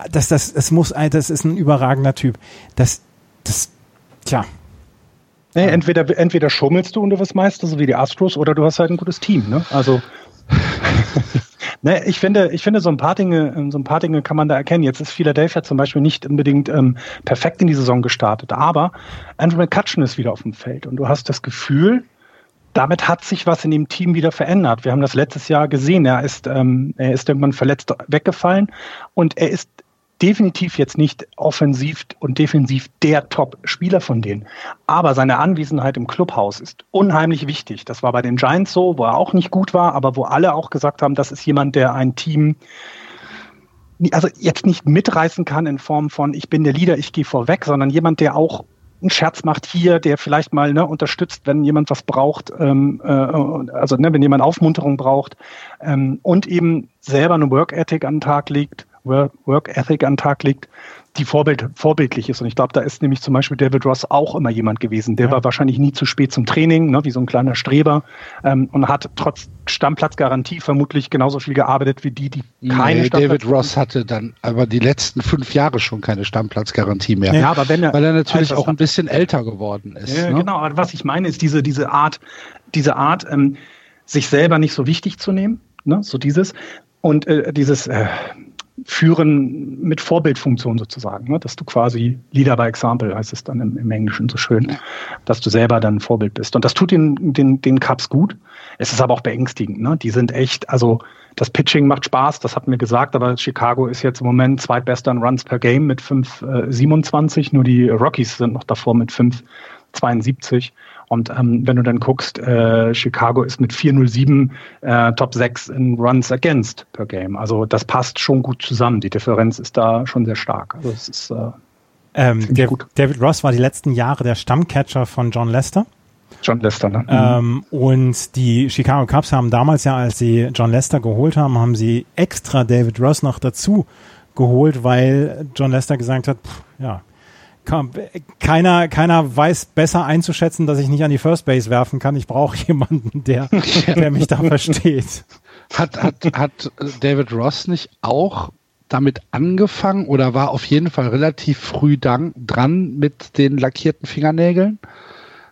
das, das, das muss, das ist ein überragender Typ. Das, das, tja. Nee, entweder, entweder schummelst du und du was Meister, so wie die Astros, oder du hast halt ein gutes Team, ne? Also. [LAUGHS] ne, ich finde, ich finde, so ein paar Dinge, so ein paar Dinge kann man da erkennen. Jetzt ist Philadelphia zum Beispiel nicht unbedingt ähm, perfekt in die Saison gestartet, aber Andrew McCutcheon ist wieder auf dem Feld und du hast das Gefühl, damit hat sich was in dem Team wieder verändert. Wir haben das letztes Jahr gesehen. Er ist, ähm, er ist irgendwann verletzt weggefallen und er ist definitiv jetzt nicht offensiv und defensiv der Top-Spieler von denen. Aber seine Anwesenheit im Clubhaus ist unheimlich wichtig. Das war bei den Giants so, wo er auch nicht gut war, aber wo alle auch gesagt haben, das ist jemand, der ein Team also jetzt nicht mitreißen kann in Form von ich bin der Leader, ich gehe vorweg, sondern jemand, der auch einen Scherz macht hier, der vielleicht mal ne, unterstützt, wenn jemand was braucht, ähm, äh, also ne, wenn jemand Aufmunterung braucht ähm, und eben selber eine Work Ethic an den Tag legt Work, Ethic an den Tag legt, die Vorbild, vorbildlich ist. Und ich glaube, da ist nämlich zum Beispiel David Ross auch immer jemand gewesen. Der ja. war wahrscheinlich nie zu spät zum Training, ne, wie so ein kleiner Streber, ähm, und hat trotz Stammplatzgarantie vermutlich genauso viel gearbeitet wie die, die keine nee, David Ross hatte dann aber die letzten fünf Jahre schon keine Stammplatzgarantie mehr. Ja, aber wenn er, weil er natürlich auch ein bisschen älter geworden ist. Ja, ne? genau. Aber was ich meine, ist diese, diese Art, diese Art, ähm, sich selber nicht so wichtig zu nehmen, ne, so dieses, und äh, dieses, äh, führen mit Vorbildfunktion sozusagen, ne? dass du quasi Leader by Example heißt es dann im, im, Englischen so schön, dass du selber dann Vorbild bist. Und das tut den, den, den Cups gut. Es ist aber auch beängstigend. Ne? Die sind echt, also das Pitching macht Spaß, das hatten wir gesagt, aber Chicago ist jetzt im Moment zweitbester in Runs per Game mit 5,27. Äh, Nur die Rockies sind noch davor mit 5,72. Und ähm, wenn du dann guckst, äh, Chicago ist mit 407 äh, Top 6 in Runs Against per Game. Also das passt schon gut zusammen. Die Differenz ist da schon sehr stark. Also es ist äh, ähm, der. David Ross war die letzten Jahre der Stammcatcher von John Lester. John Lester, ne? Ähm, und die Chicago Cubs haben damals ja, als sie John Lester geholt haben, haben sie extra David Ross noch dazu geholt, weil John Lester gesagt hat, pff, ja, keiner, keiner weiß besser einzuschätzen, dass ich nicht an die First Base werfen kann. Ich brauche [LAUGHS] jemanden, der, der mich da versteht. Hat, hat, hat David Ross nicht auch damit angefangen oder war auf jeden Fall relativ früh dran mit den lackierten Fingernägeln?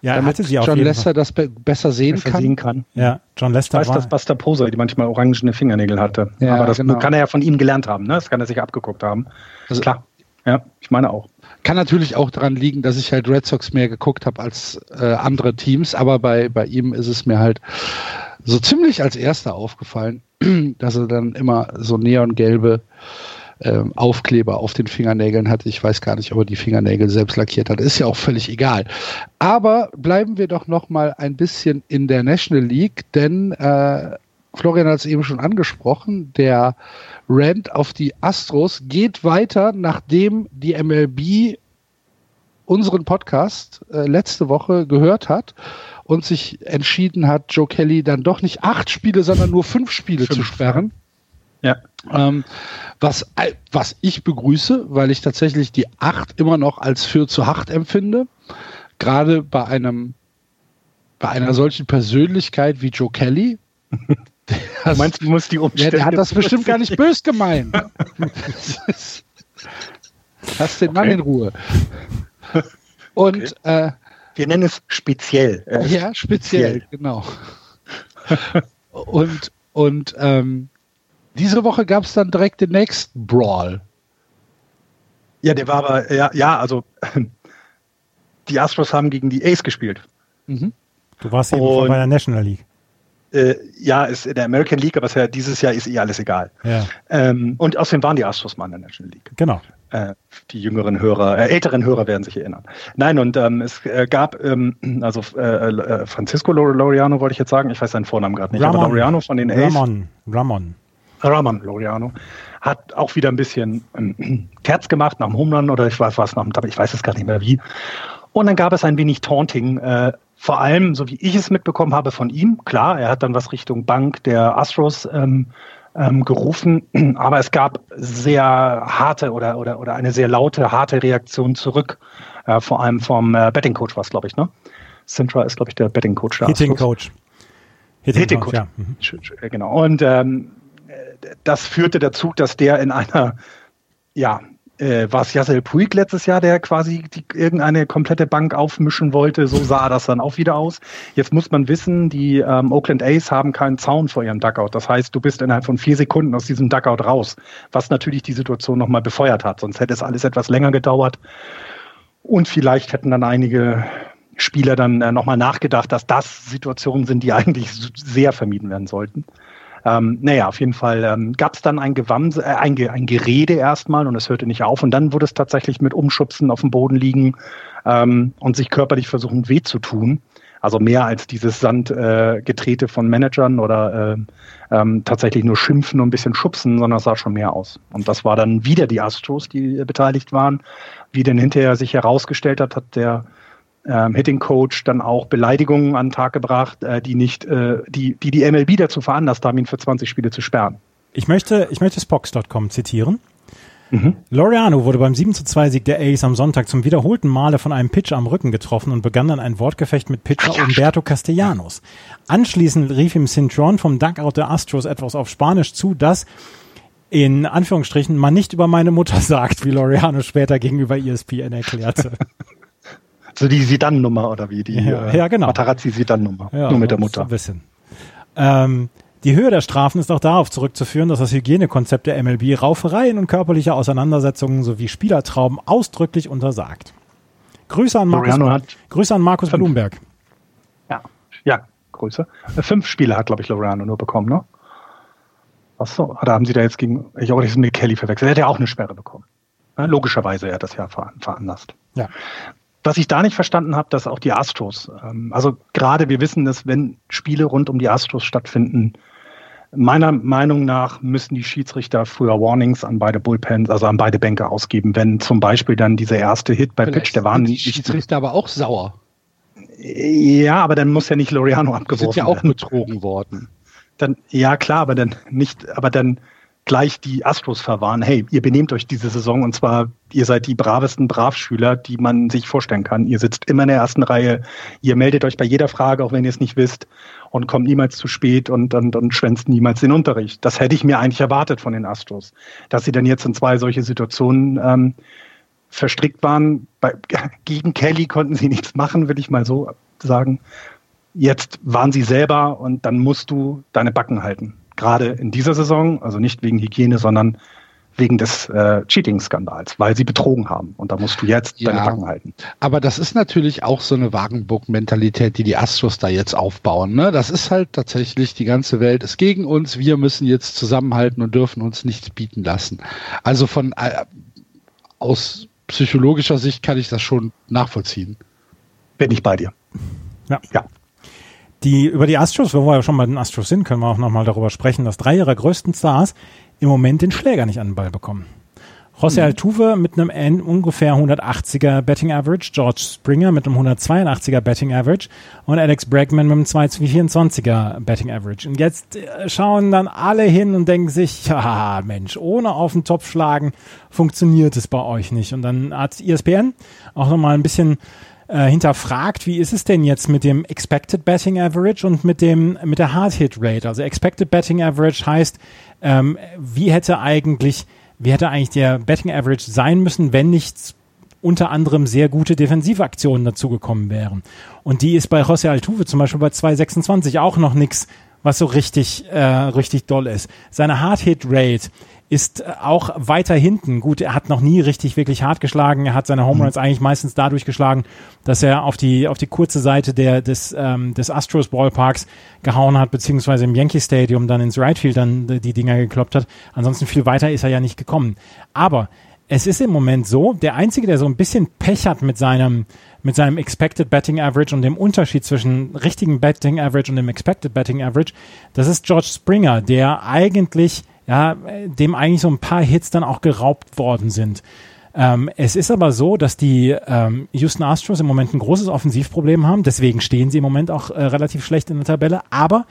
Ja, damit hatte sie auf John Lester Fall. das be besser sehen besser kann. Sehen kann. Ja, John Lester. Ich weiß, dass Buster Poser, die manchmal orangene Fingernägel hatte. Ja, Aber das genau. kann er ja von ihm gelernt haben, ne? Das kann er sich abgeguckt haben. Also, Klar. Ja, ich meine auch. Kann natürlich auch daran liegen, dass ich halt Red Sox mehr geguckt habe als äh, andere Teams, aber bei, bei ihm ist es mir halt so ziemlich als erster aufgefallen, [CLEARS THROAT] dass er dann immer so neongelbe äh, Aufkleber auf den Fingernägeln hatte. Ich weiß gar nicht, ob er die Fingernägel selbst lackiert hat. Ist ja auch völlig egal. Aber bleiben wir doch noch mal ein bisschen in der National League, denn äh, Florian hat es eben schon angesprochen, der Rand auf die Astros geht weiter, nachdem die MLB unseren Podcast äh, letzte Woche gehört hat und sich entschieden hat, Joe Kelly dann doch nicht acht Spiele, sondern nur fünf Spiele fünf. zu sperren. Ja. Ähm, was, was ich begrüße, weil ich tatsächlich die acht immer noch als für zu hart empfinde. Gerade bei einem, bei einer solchen Persönlichkeit wie Joe Kelly, [LAUGHS] [LAUGHS] Das, du meinst, du musst die Umstände... Ja, der hat das bestimmt gar nicht bös gemeint. [LAUGHS] Lass den Mann okay. in Ruhe. Und okay. äh, wir nennen es speziell. Äh, ja, speziell, speziell, genau. und und ähm, diese Woche gab es dann direkt den nächsten Brawl. Ja, der war aber, ja, ja, also [CLEARS THROAT] die Astros haben gegen die Ace gespielt. Mhm. Du warst eben bei der National League äh, ja, ist in der American League, aber ja, dieses Jahr ist eh alles egal. Ja. Ähm, und außerdem waren die Astros mal in der National League. Genau. Äh, die jüngeren Hörer, äh, älteren Hörer werden sich erinnern. Nein, und ähm, es äh, gab, ähm, also äh, äh, Francisco Loriano wollte ich jetzt sagen, ich weiß seinen Vornamen gerade nicht, Ramon, aber Loriano von den Ace. Ramon, Ramon. Ramon Loriano hat auch wieder ein bisschen ähm, Kerz gemacht nach dem Home oder ich weiß was, nach dem, ich weiß es gar nicht mehr wie. Und dann gab es ein wenig Taunting äh, vor allem, so wie ich es mitbekommen habe von ihm, klar, er hat dann was Richtung Bank der Astros ähm, ähm, gerufen, [CLEARS THROAT] aber es gab sehr harte oder, oder, oder eine sehr laute, harte Reaktion zurück, äh, vor allem vom äh, Betting Coach war es, glaube ich, ne? Sintra ist, glaube ich, der Betting Coach der Hitting. Coach. Hitting, Hitting Coach, Coach. ja. Mhm. Genau. Und ähm, das führte dazu, dass der in einer ja, äh, war es Yassel Puig letztes Jahr, der quasi die, irgendeine komplette Bank aufmischen wollte. So sah das dann auch wieder aus. Jetzt muss man wissen, die ähm, Oakland A's haben keinen Zaun vor ihrem Duckout. Das heißt, du bist innerhalb von vier Sekunden aus diesem Duckout raus, was natürlich die Situation nochmal befeuert hat. Sonst hätte es alles etwas länger gedauert. Und vielleicht hätten dann einige Spieler dann äh, nochmal nachgedacht, dass das Situationen sind, die [LAUGHS] eigentlich sehr vermieden werden sollten. Ähm, naja, auf jeden Fall ähm, gab es dann ein, Gewamse, äh, ein, ein Gerede erstmal und es hörte nicht auf. Und dann wurde es tatsächlich mit Umschubsen auf dem Boden liegen ähm, und sich körperlich versuchen weh zu tun. Also mehr als dieses Sandgetrete äh, von Managern oder äh, ähm, tatsächlich nur schimpfen und ein bisschen schubsen, sondern es sah schon mehr aus. Und das war dann wieder die Astros, die äh, beteiligt waren. Wie denn hinterher sich herausgestellt hat, hat der ähm, Hitting Coach dann auch Beleidigungen an den Tag gebracht, äh, die nicht, äh, die, die die MLB dazu veranlasst haben, ihn für 20 Spiele zu sperren. Ich möchte, ich möchte Spox.com zitieren. Mhm. Laureano wurde beim 7 zu 2 Sieg der Ace am Sonntag zum wiederholten Male von einem Pitcher am Rücken getroffen und begann dann ein Wortgefecht mit Pitcher Umberto Castellanos. Anschließend rief ihm Cintron vom Dugout der Astros etwas auf Spanisch zu, das in Anführungsstrichen man nicht über meine Mutter [LAUGHS] sagt, wie Laureano später gegenüber ESPN erklärte. [LAUGHS] so die Sidan-Nummer oder wie? Die ja, äh, ja genau. Matarazzi-Sidan-Nummer. Ja, nur mit der Mutter. Ein bisschen. Ähm, die Höhe der Strafen ist auch darauf zurückzuführen, dass das Hygienekonzept der MLB Raufereien und körperliche Auseinandersetzungen sowie Spielertrauben ausdrücklich untersagt. Grüße an Markus, Grüße an Markus Blumberg. Ja, ja, Grüße. Fünf Spiele hat, glaube ich, Loriano nur bekommen, ne? Achso, da haben sie da jetzt gegen, ich glaube, das ist mit Kelly verwechselt. Er hat ja auch eine Sperre bekommen. Logischerweise, er hat das ja veranlasst. Ja. Was ich da nicht verstanden habe, dass auch die Astros, ähm, also gerade wir wissen, dass wenn Spiele rund um die Astros stattfinden, meiner Meinung nach müssen die Schiedsrichter früher Warnings an beide Bullpens, also an beide Bänke ausgeben, wenn zum Beispiel dann dieser erste Hit bei Vielleicht Pitch, der war die Schiedsrichter aber auch sauer. Ja, aber dann muss ja nicht Loriano abgeworfen werden. Sind ja auch betrogen worden. Dann, ja klar, aber dann nicht, aber dann gleich die Astros verwahren, hey, ihr benehmt euch diese Saison und zwar, ihr seid die bravesten Bravschüler, die man sich vorstellen kann. Ihr sitzt immer in der ersten Reihe, ihr meldet euch bei jeder Frage, auch wenn ihr es nicht wisst und kommt niemals zu spät und, und, und schwänzt niemals den Unterricht. Das hätte ich mir eigentlich erwartet von den Astros. Dass sie dann jetzt in zwei solche Situationen ähm, verstrickt waren. Bei, [LAUGHS] gegen Kelly konnten sie nichts machen, will ich mal so sagen. Jetzt waren sie selber und dann musst du deine Backen halten. Gerade in dieser Saison, also nicht wegen Hygiene, sondern wegen des äh, Cheating-Skandals, weil sie betrogen haben. Und da musst du jetzt ja, deine Backen halten. Aber das ist natürlich auch so eine Wagenburg-Mentalität, die die Astros da jetzt aufbauen. Ne? Das ist halt tatsächlich, die ganze Welt ist gegen uns. Wir müssen jetzt zusammenhalten und dürfen uns nichts bieten lassen. Also von äh, aus psychologischer Sicht kann ich das schon nachvollziehen. Bin ich bei dir. Ja. ja. Die, über die Astros, wo wir ja schon bei den Astros sind, können wir auch nochmal darüber sprechen, dass drei ihrer größten Stars im Moment den Schläger nicht an den Ball bekommen. José mhm. Altuve mit einem ungefähr 180er Betting Average, George Springer mit einem 182er Betting Average und Alex Bregman mit einem 224er Betting Average. Und jetzt äh, schauen dann alle hin und denken sich, [LAUGHS] ja Mensch, ohne auf den Topf schlagen funktioniert es bei euch nicht. Und dann hat ESPN auch nochmal ein bisschen äh, hinterfragt, wie ist es denn jetzt mit dem Expected Betting Average und mit dem mit der Hard Hit Rate. Also Expected Betting Average heißt, ähm, wie hätte eigentlich wie hätte eigentlich der Betting Average sein müssen, wenn nicht unter anderem sehr gute Defensivaktionen dazugekommen wären. Und die ist bei José Altuve zum Beispiel bei 2,26 auch noch nichts, was so richtig, äh, richtig doll ist. Seine Hard-Hit-Rate ist äh, auch weiter hinten. Gut, er hat noch nie richtig wirklich hart geschlagen. Er hat seine Home Runs mhm. eigentlich meistens dadurch geschlagen, dass er auf die auf die kurze Seite der des ähm, des Astros Ballparks gehauen hat, beziehungsweise im Yankee Stadium dann ins Right Field dann die Dinger gekloppt hat. Ansonsten viel weiter ist er ja nicht gekommen. Aber es ist im Moment so, der einzige, der so ein bisschen Pech hat mit seinem mit seinem Expected Betting Average und dem Unterschied zwischen richtigen Betting Average und dem Expected Betting Average, das ist George Springer, der eigentlich ja, dem eigentlich so ein paar Hits dann auch geraubt worden sind. Ähm, es ist aber so, dass die ähm, Houston Astros im Moment ein großes Offensivproblem haben. Deswegen stehen sie im Moment auch äh, relativ schlecht in der Tabelle. Aber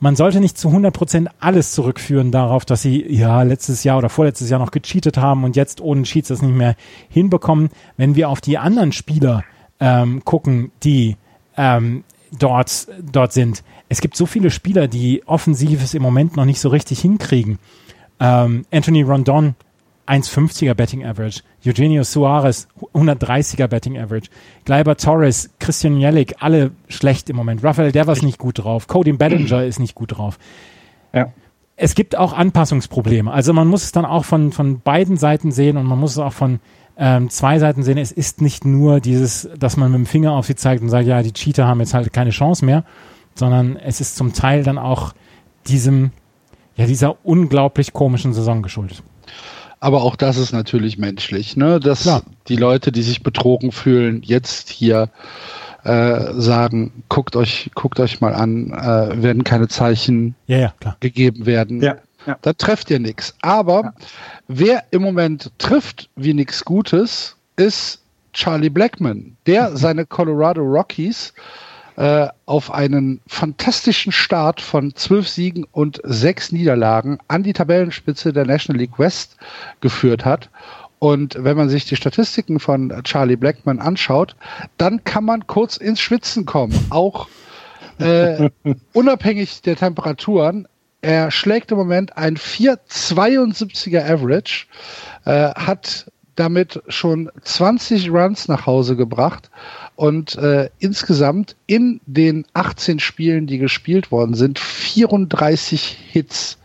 man sollte nicht zu 100 Prozent alles zurückführen darauf, dass sie ja letztes Jahr oder vorletztes Jahr noch gecheatet haben und jetzt ohne Cheats das nicht mehr hinbekommen. Wenn wir auf die anderen Spieler ähm, gucken, die ähm, dort, dort sind. Es gibt so viele Spieler, die Offensives im Moment noch nicht so richtig hinkriegen. Ähm, Anthony Rondon, 1,50er Betting Average. Eugenio Suarez, 130er Betting Average. Gleiber Torres, Christian Jellick, alle schlecht im Moment. Raphael Devers nicht gut drauf. Cody Bellinger ist nicht gut drauf. Ja. Es gibt auch Anpassungsprobleme. Also man muss es dann auch von, von beiden Seiten sehen und man muss es auch von ähm, zwei Seiten sehen. Es ist nicht nur dieses, dass man mit dem Finger auf sie zeigt und sagt, ja, die Cheater haben jetzt halt keine Chance mehr, sondern es ist zum Teil dann auch diesem, ja, dieser unglaublich komischen Saison geschuldet. Aber auch das ist natürlich menschlich, ne? Dass Klar. die Leute, die sich betrogen fühlen, jetzt hier äh, sagen, guckt euch, guckt euch mal an, äh, werden keine Zeichen ja, ja, gegeben werden. Ja, ja. Da trefft ihr nichts. Aber ja. wer im Moment trifft wie nichts Gutes, ist Charlie Blackman, der [LAUGHS] seine Colorado Rockies äh, auf einen fantastischen Start von zwölf Siegen und sechs Niederlagen an die Tabellenspitze der National League West geführt hat. Und wenn man sich die Statistiken von Charlie Blackman anschaut, dann kann man kurz ins Schwitzen kommen. Auch äh, [LAUGHS] unabhängig der Temperaturen. Er schlägt im Moment ein 4,72er Average, äh, hat damit schon 20 Runs nach Hause gebracht und äh, insgesamt in den 18 Spielen, die gespielt worden sind, 34 Hits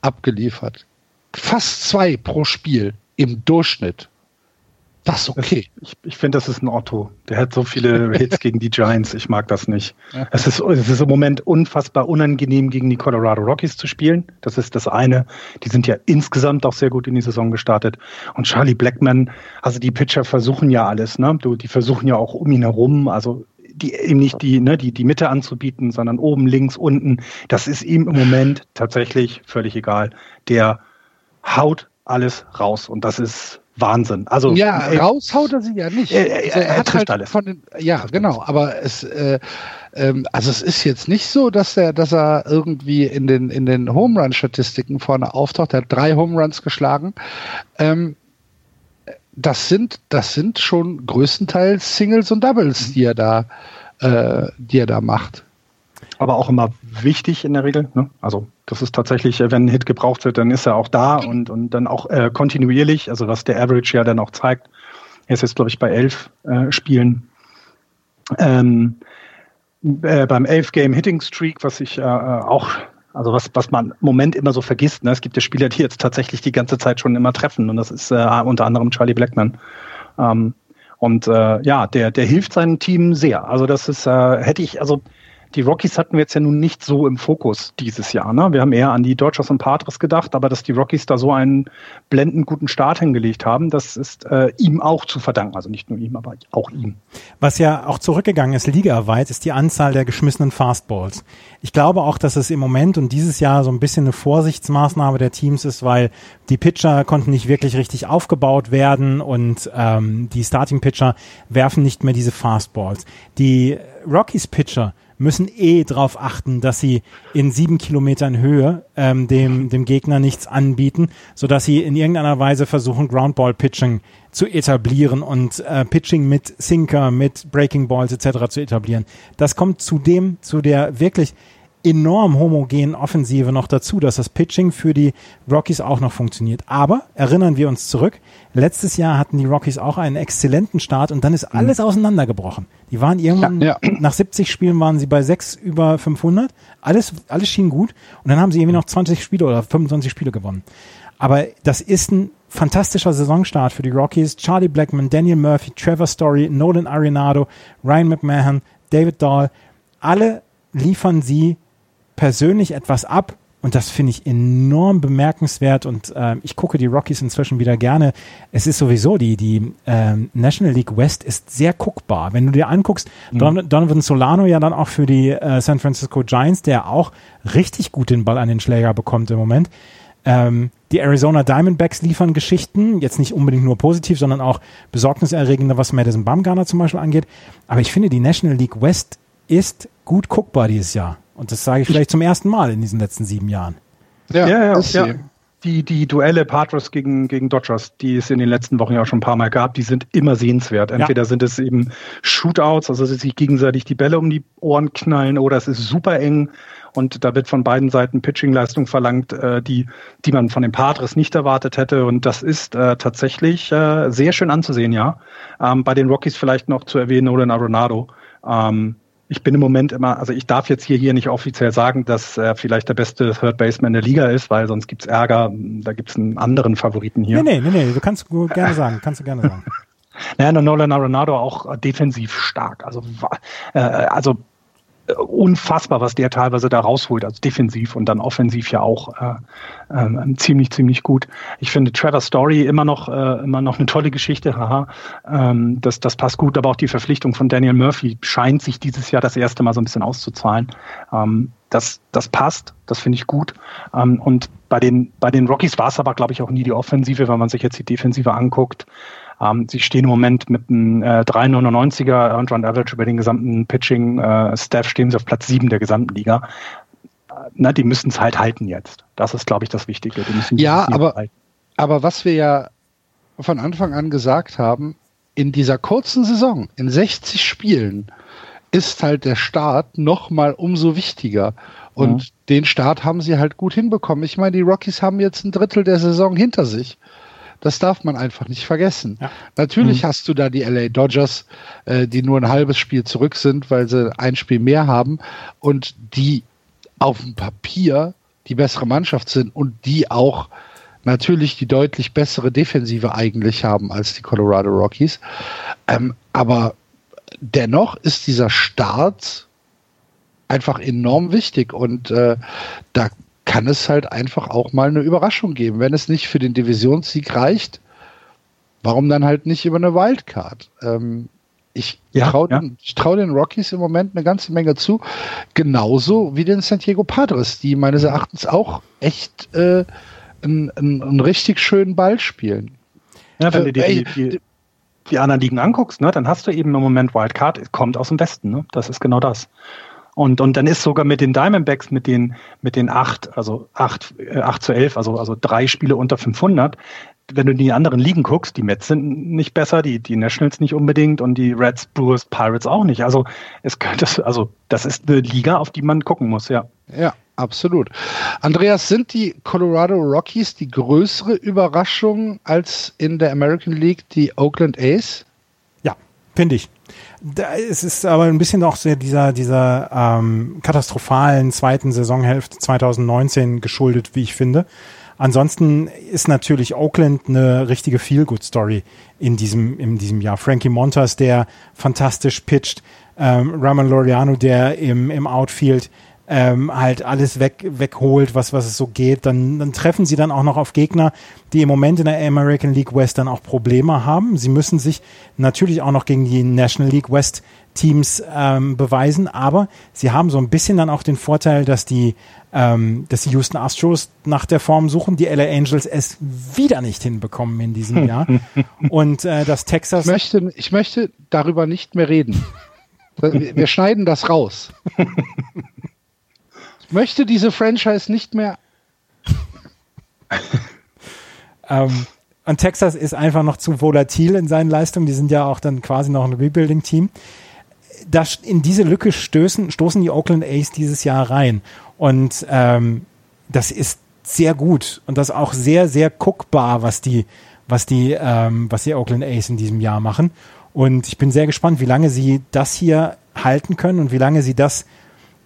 abgeliefert. Fast zwei pro Spiel im Durchschnitt. Das ist okay. Ich, ich finde, das ist ein Otto. Der hat so viele Hits gegen die Giants. Ich mag das nicht. Ja. Es, ist, es ist im Moment unfassbar unangenehm, gegen die Colorado Rockies zu spielen. Das ist das eine. Die sind ja insgesamt auch sehr gut in die Saison gestartet. Und Charlie Blackman, also die Pitcher versuchen ja alles. Ne? Du, die versuchen ja auch um ihn herum. Also die, ihm nicht die, ne, die, die Mitte anzubieten, sondern oben, links, unten. Das ist ihm im Moment tatsächlich völlig egal. Der haut alles raus. Und das ist Wahnsinn. Also ja, ey, raushaut er sie ja nicht. Er, er, also, er, er hat halt alles. Von den, ja, genau. Aber es, äh, ähm, also es ist jetzt nicht so, dass er, dass er irgendwie in den in den Home Run Statistiken vorne auftaucht. Er hat drei Home Runs geschlagen. Ähm, das sind das sind schon größtenteils Singles und Doubles, die er da äh, die er da macht aber auch immer wichtig in der Regel. Ne? Also das ist tatsächlich, äh, wenn ein Hit gebraucht wird, dann ist er auch da und, und dann auch äh, kontinuierlich, also was der Average ja dann auch zeigt. Er ist jetzt, glaube ich, bei elf äh, Spielen. Ähm, äh, beim elf Game Hitting Streak, was ich äh, äh, auch, also was, was man im Moment immer so vergisst, ne? es gibt ja Spieler, die jetzt tatsächlich die ganze Zeit schon immer treffen und das ist äh, unter anderem Charlie Blackman. Ähm, und äh, ja, der, der hilft seinem Team sehr. Also das ist, äh, hätte ich, also die Rockies hatten wir jetzt ja nun nicht so im Fokus dieses Jahr. Ne? Wir haben eher an die Dodgers und Padres gedacht, aber dass die Rockies da so einen blendend guten Start hingelegt haben, das ist äh, ihm auch zu verdanken. Also nicht nur ihm, aber auch ihm. Was ja auch zurückgegangen ist, ligaweit, ist die Anzahl der geschmissenen Fastballs. Ich glaube auch, dass es im Moment und dieses Jahr so ein bisschen eine Vorsichtsmaßnahme der Teams ist, weil die Pitcher konnten nicht wirklich richtig aufgebaut werden und ähm, die Starting-Pitcher werfen nicht mehr diese Fastballs. Die Rockies-Pitcher müssen eh darauf achten, dass sie in sieben Kilometern Höhe ähm, dem, dem Gegner nichts anbieten, so dass sie in irgendeiner Weise versuchen, Groundball-Pitching zu etablieren und äh, Pitching mit Sinker, mit Breaking Balls etc. zu etablieren. Das kommt zudem zu der wirklich enorm homogenen Offensive noch dazu, dass das Pitching für die Rockies auch noch funktioniert. Aber erinnern wir uns zurück, letztes Jahr hatten die Rockies auch einen exzellenten Start und dann ist mhm. alles auseinandergebrochen. Die waren irgendwann, ja, ja. nach 70 Spielen waren sie bei 6 über 500. Alles, alles schien gut und dann haben sie irgendwie noch 20 Spiele oder 25 Spiele gewonnen. Aber das ist ein fantastischer Saisonstart für die Rockies. Charlie Blackman, Daniel Murphy, Trevor Story, Nolan Arenado, Ryan McMahon, David Dahl, alle liefern sie persönlich etwas ab und das finde ich enorm bemerkenswert und äh, ich gucke die Rockies inzwischen wieder gerne. Es ist sowieso, die, die äh, National League West ist sehr guckbar. Wenn du dir anguckst, mhm. Don Donovan Solano ja dann auch für die äh, San Francisco Giants, der auch richtig gut den Ball an den Schläger bekommt im Moment. Ähm, die Arizona Diamondbacks liefern Geschichten, jetzt nicht unbedingt nur positiv, sondern auch besorgniserregende, was Madison Bumgarner zum Beispiel angeht. Aber ich finde, die National League West ist gut guckbar dieses Jahr. Und das sage ich vielleicht zum ersten Mal in diesen letzten sieben Jahren. Ja, ja, ja. ja. Die, die Duelle Patros gegen, gegen Dodgers, die es in den letzten Wochen ja auch schon ein paar Mal gab, die sind immer sehenswert. Entweder ja. sind es eben Shootouts, also dass sich gegenseitig die Bälle um die Ohren knallen, oder es ist super eng und da wird von beiden Seiten Pitching-Leistung verlangt, äh, die, die man von den Padres nicht erwartet hätte. Und das ist äh, tatsächlich äh, sehr schön anzusehen, ja. Ähm, bei den Rockies vielleicht noch zu erwähnen, Nolan Arenado. Ähm, ich bin im Moment immer, also ich darf jetzt hier, hier nicht offiziell sagen, dass er vielleicht der beste Third Baseman der Liga ist, weil sonst gibt's Ärger. Da gibt's einen anderen Favoriten hier. Nee, nee, nee, nee, du kannst gerne sagen, kannst du gerne sagen. [LAUGHS] naja, Nolan Arenado auch defensiv stark. Also, äh, also unfassbar, was der teilweise da rausholt, also defensiv und dann offensiv ja auch äh, äh, ziemlich, ziemlich gut. Ich finde Trevor Story immer noch, äh, immer noch eine tolle Geschichte, haha. Ähm, das, das passt gut, aber auch die Verpflichtung von Daniel Murphy scheint sich dieses Jahr das erste Mal so ein bisschen auszuzahlen. Ähm, das, das passt, das finde ich gut. Ähm, und bei den, bei den Rockies war es aber, glaube ich, auch nie die Offensive, wenn man sich jetzt die Defensive anguckt. Ähm, sie stehen im Moment mit einem äh, 3,99er Run Average über den gesamten Pitching-Staff, äh, stehen sie auf Platz 7 der gesamten Liga. Äh, na, die müssen es halt halten jetzt. Das ist, glaube ich, das Wichtige. ja, aber, aber was wir ja von Anfang an gesagt haben, in dieser kurzen Saison, in 60 Spielen, ist halt der Start noch mal umso wichtiger. Und ja. den Start haben sie halt gut hinbekommen. Ich meine, die Rockies haben jetzt ein Drittel der Saison hinter sich. Das darf man einfach nicht vergessen. Ja. Natürlich mhm. hast du da die LA Dodgers, äh, die nur ein halbes Spiel zurück sind, weil sie ein Spiel mehr haben und die auf dem Papier die bessere Mannschaft sind und die auch natürlich die deutlich bessere Defensive eigentlich haben als die Colorado Rockies. Ähm, aber dennoch ist dieser Start einfach enorm wichtig und äh, da kann es halt einfach auch mal eine Überraschung geben. Wenn es nicht für den Divisionssieg reicht, warum dann halt nicht über eine Wildcard? Ähm, ich ja, traue ja. den, trau den Rockies im Moment eine ganze Menge zu. Genauso wie den San Diego Padres, die meines Erachtens auch echt äh, einen, einen, richtig schönen Ball spielen. Ja, wenn äh, du dir die, die, die, anderen Ligen anguckst, ne, dann hast du eben im Moment Wildcard, kommt aus dem Westen. Ne? Das ist genau das. Und, und dann ist sogar mit den Diamondbacks, mit den, mit den acht, also acht, äh, acht zu elf, also, also drei Spiele unter 500, wenn du in die anderen Ligen guckst, die Mets sind nicht besser, die, die Nationals nicht unbedingt und die Reds, Brewers, Pirates auch nicht. Also es könnte, also das ist eine Liga, auf die man gucken muss, ja. Ja, absolut. Andreas, sind die Colorado Rockies die größere Überraschung als in der American League die Oakland A's? Ja, finde ich. Da, es ist aber ein bisschen auch sehr dieser, dieser ähm, katastrophalen zweiten Saisonhälfte 2019 geschuldet, wie ich finde. Ansonsten ist natürlich Oakland eine richtige Feel-Good-Story in diesem, in diesem Jahr. Frankie Montas, der fantastisch pitcht, ähm, Ramon Laureano, der im, im Outfield ähm, halt alles weg, wegholt, was, was es so geht, dann, dann treffen sie dann auch noch auf Gegner, die im Moment in der American League West dann auch Probleme haben. Sie müssen sich natürlich auch noch gegen die National League West Teams ähm, beweisen, aber sie haben so ein bisschen dann auch den Vorteil, dass die, ähm, dass die Houston Astros nach der Form suchen, die LA Angels es wieder nicht hinbekommen in diesem [LAUGHS] Jahr und äh, das Texas. Ich möchte, ich möchte darüber nicht mehr reden. Wir schneiden das raus. [LAUGHS] Möchte diese Franchise nicht mehr. [LAUGHS] ähm, und Texas ist einfach noch zu volatil in seinen Leistungen. Die sind ja auch dann quasi noch ein Rebuilding-Team. In diese Lücke stößen, stoßen die Oakland A's dieses Jahr rein. Und ähm, das ist sehr gut und das auch sehr, sehr guckbar, was die, was die, ähm, was die Oakland A's in diesem Jahr machen. Und ich bin sehr gespannt, wie lange sie das hier halten können und wie lange sie das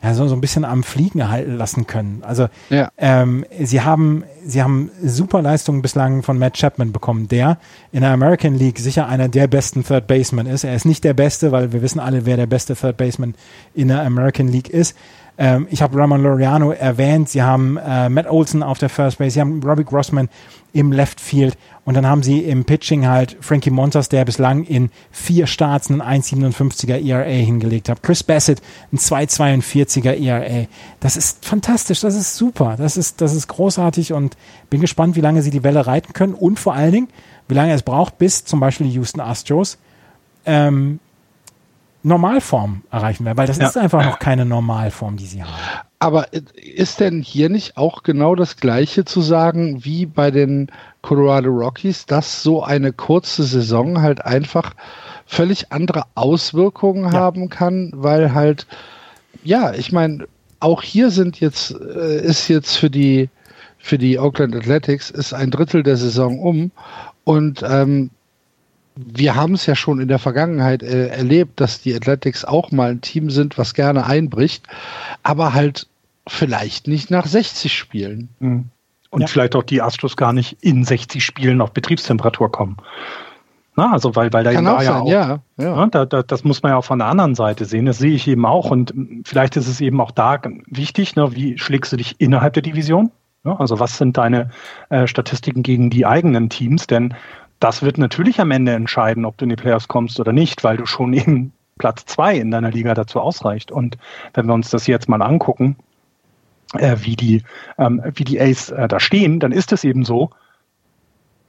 ja, so, so ein bisschen am Fliegen halten lassen können. Also ja. ähm, sie haben sie haben super Leistungen bislang von Matt Chapman bekommen, der in der American League sicher einer der besten Third Baseman ist. Er ist nicht der Beste, weil wir wissen alle, wer der beste Third Baseman in der American League ist. Ähm, ich habe Ramon Laureano erwähnt. Sie haben äh, Matt Olson auf der First Base. Sie haben Robbie Grossman im Left Field. Und dann haben sie im Pitching halt Frankie Montas, der bislang in vier Starts einen 1,57er ERA hingelegt hat. Chris Bassett, ein 2,42er ERA. Das ist fantastisch. Das ist super. Das ist, das ist großartig und bin gespannt, wie lange sie die Welle reiten können und vor allen Dingen, wie lange es braucht, bis zum Beispiel die Houston Astros ähm, Normalform erreichen werden, weil das ja. ist einfach noch keine Normalform, die sie haben. Aber ist denn hier nicht auch genau das Gleiche zu sagen wie bei den Colorado Rockies, dass so eine kurze Saison halt einfach völlig andere Auswirkungen ja. haben kann, weil halt, ja, ich meine, auch hier sind jetzt, äh, ist jetzt für die, für die Oakland Athletics ist ein Drittel der Saison um und ähm, wir haben es ja schon in der Vergangenheit äh, erlebt, dass die Athletics auch mal ein Team sind, was gerne einbricht, aber halt vielleicht nicht nach 60 Spielen. Mhm. Und ja. vielleicht auch die Astros gar nicht in 60 Spielen auf Betriebstemperatur kommen. Na, also weil, weil da Kann auch ja auch, ja, ja. Na, da, da, das muss man ja auch von der anderen Seite sehen. Das sehe ich eben auch. Und vielleicht ist es eben auch da wichtig, ne, wie schlägst du dich innerhalb der Division? Ja, also was sind deine äh, Statistiken gegen die eigenen Teams? Denn das wird natürlich am Ende entscheiden, ob du in die Playoffs kommst oder nicht, weil du schon eben Platz zwei in deiner Liga dazu ausreicht. Und wenn wir uns das jetzt mal angucken, äh, wie die, ähm, wie die Ace äh, da stehen, dann ist es eben so,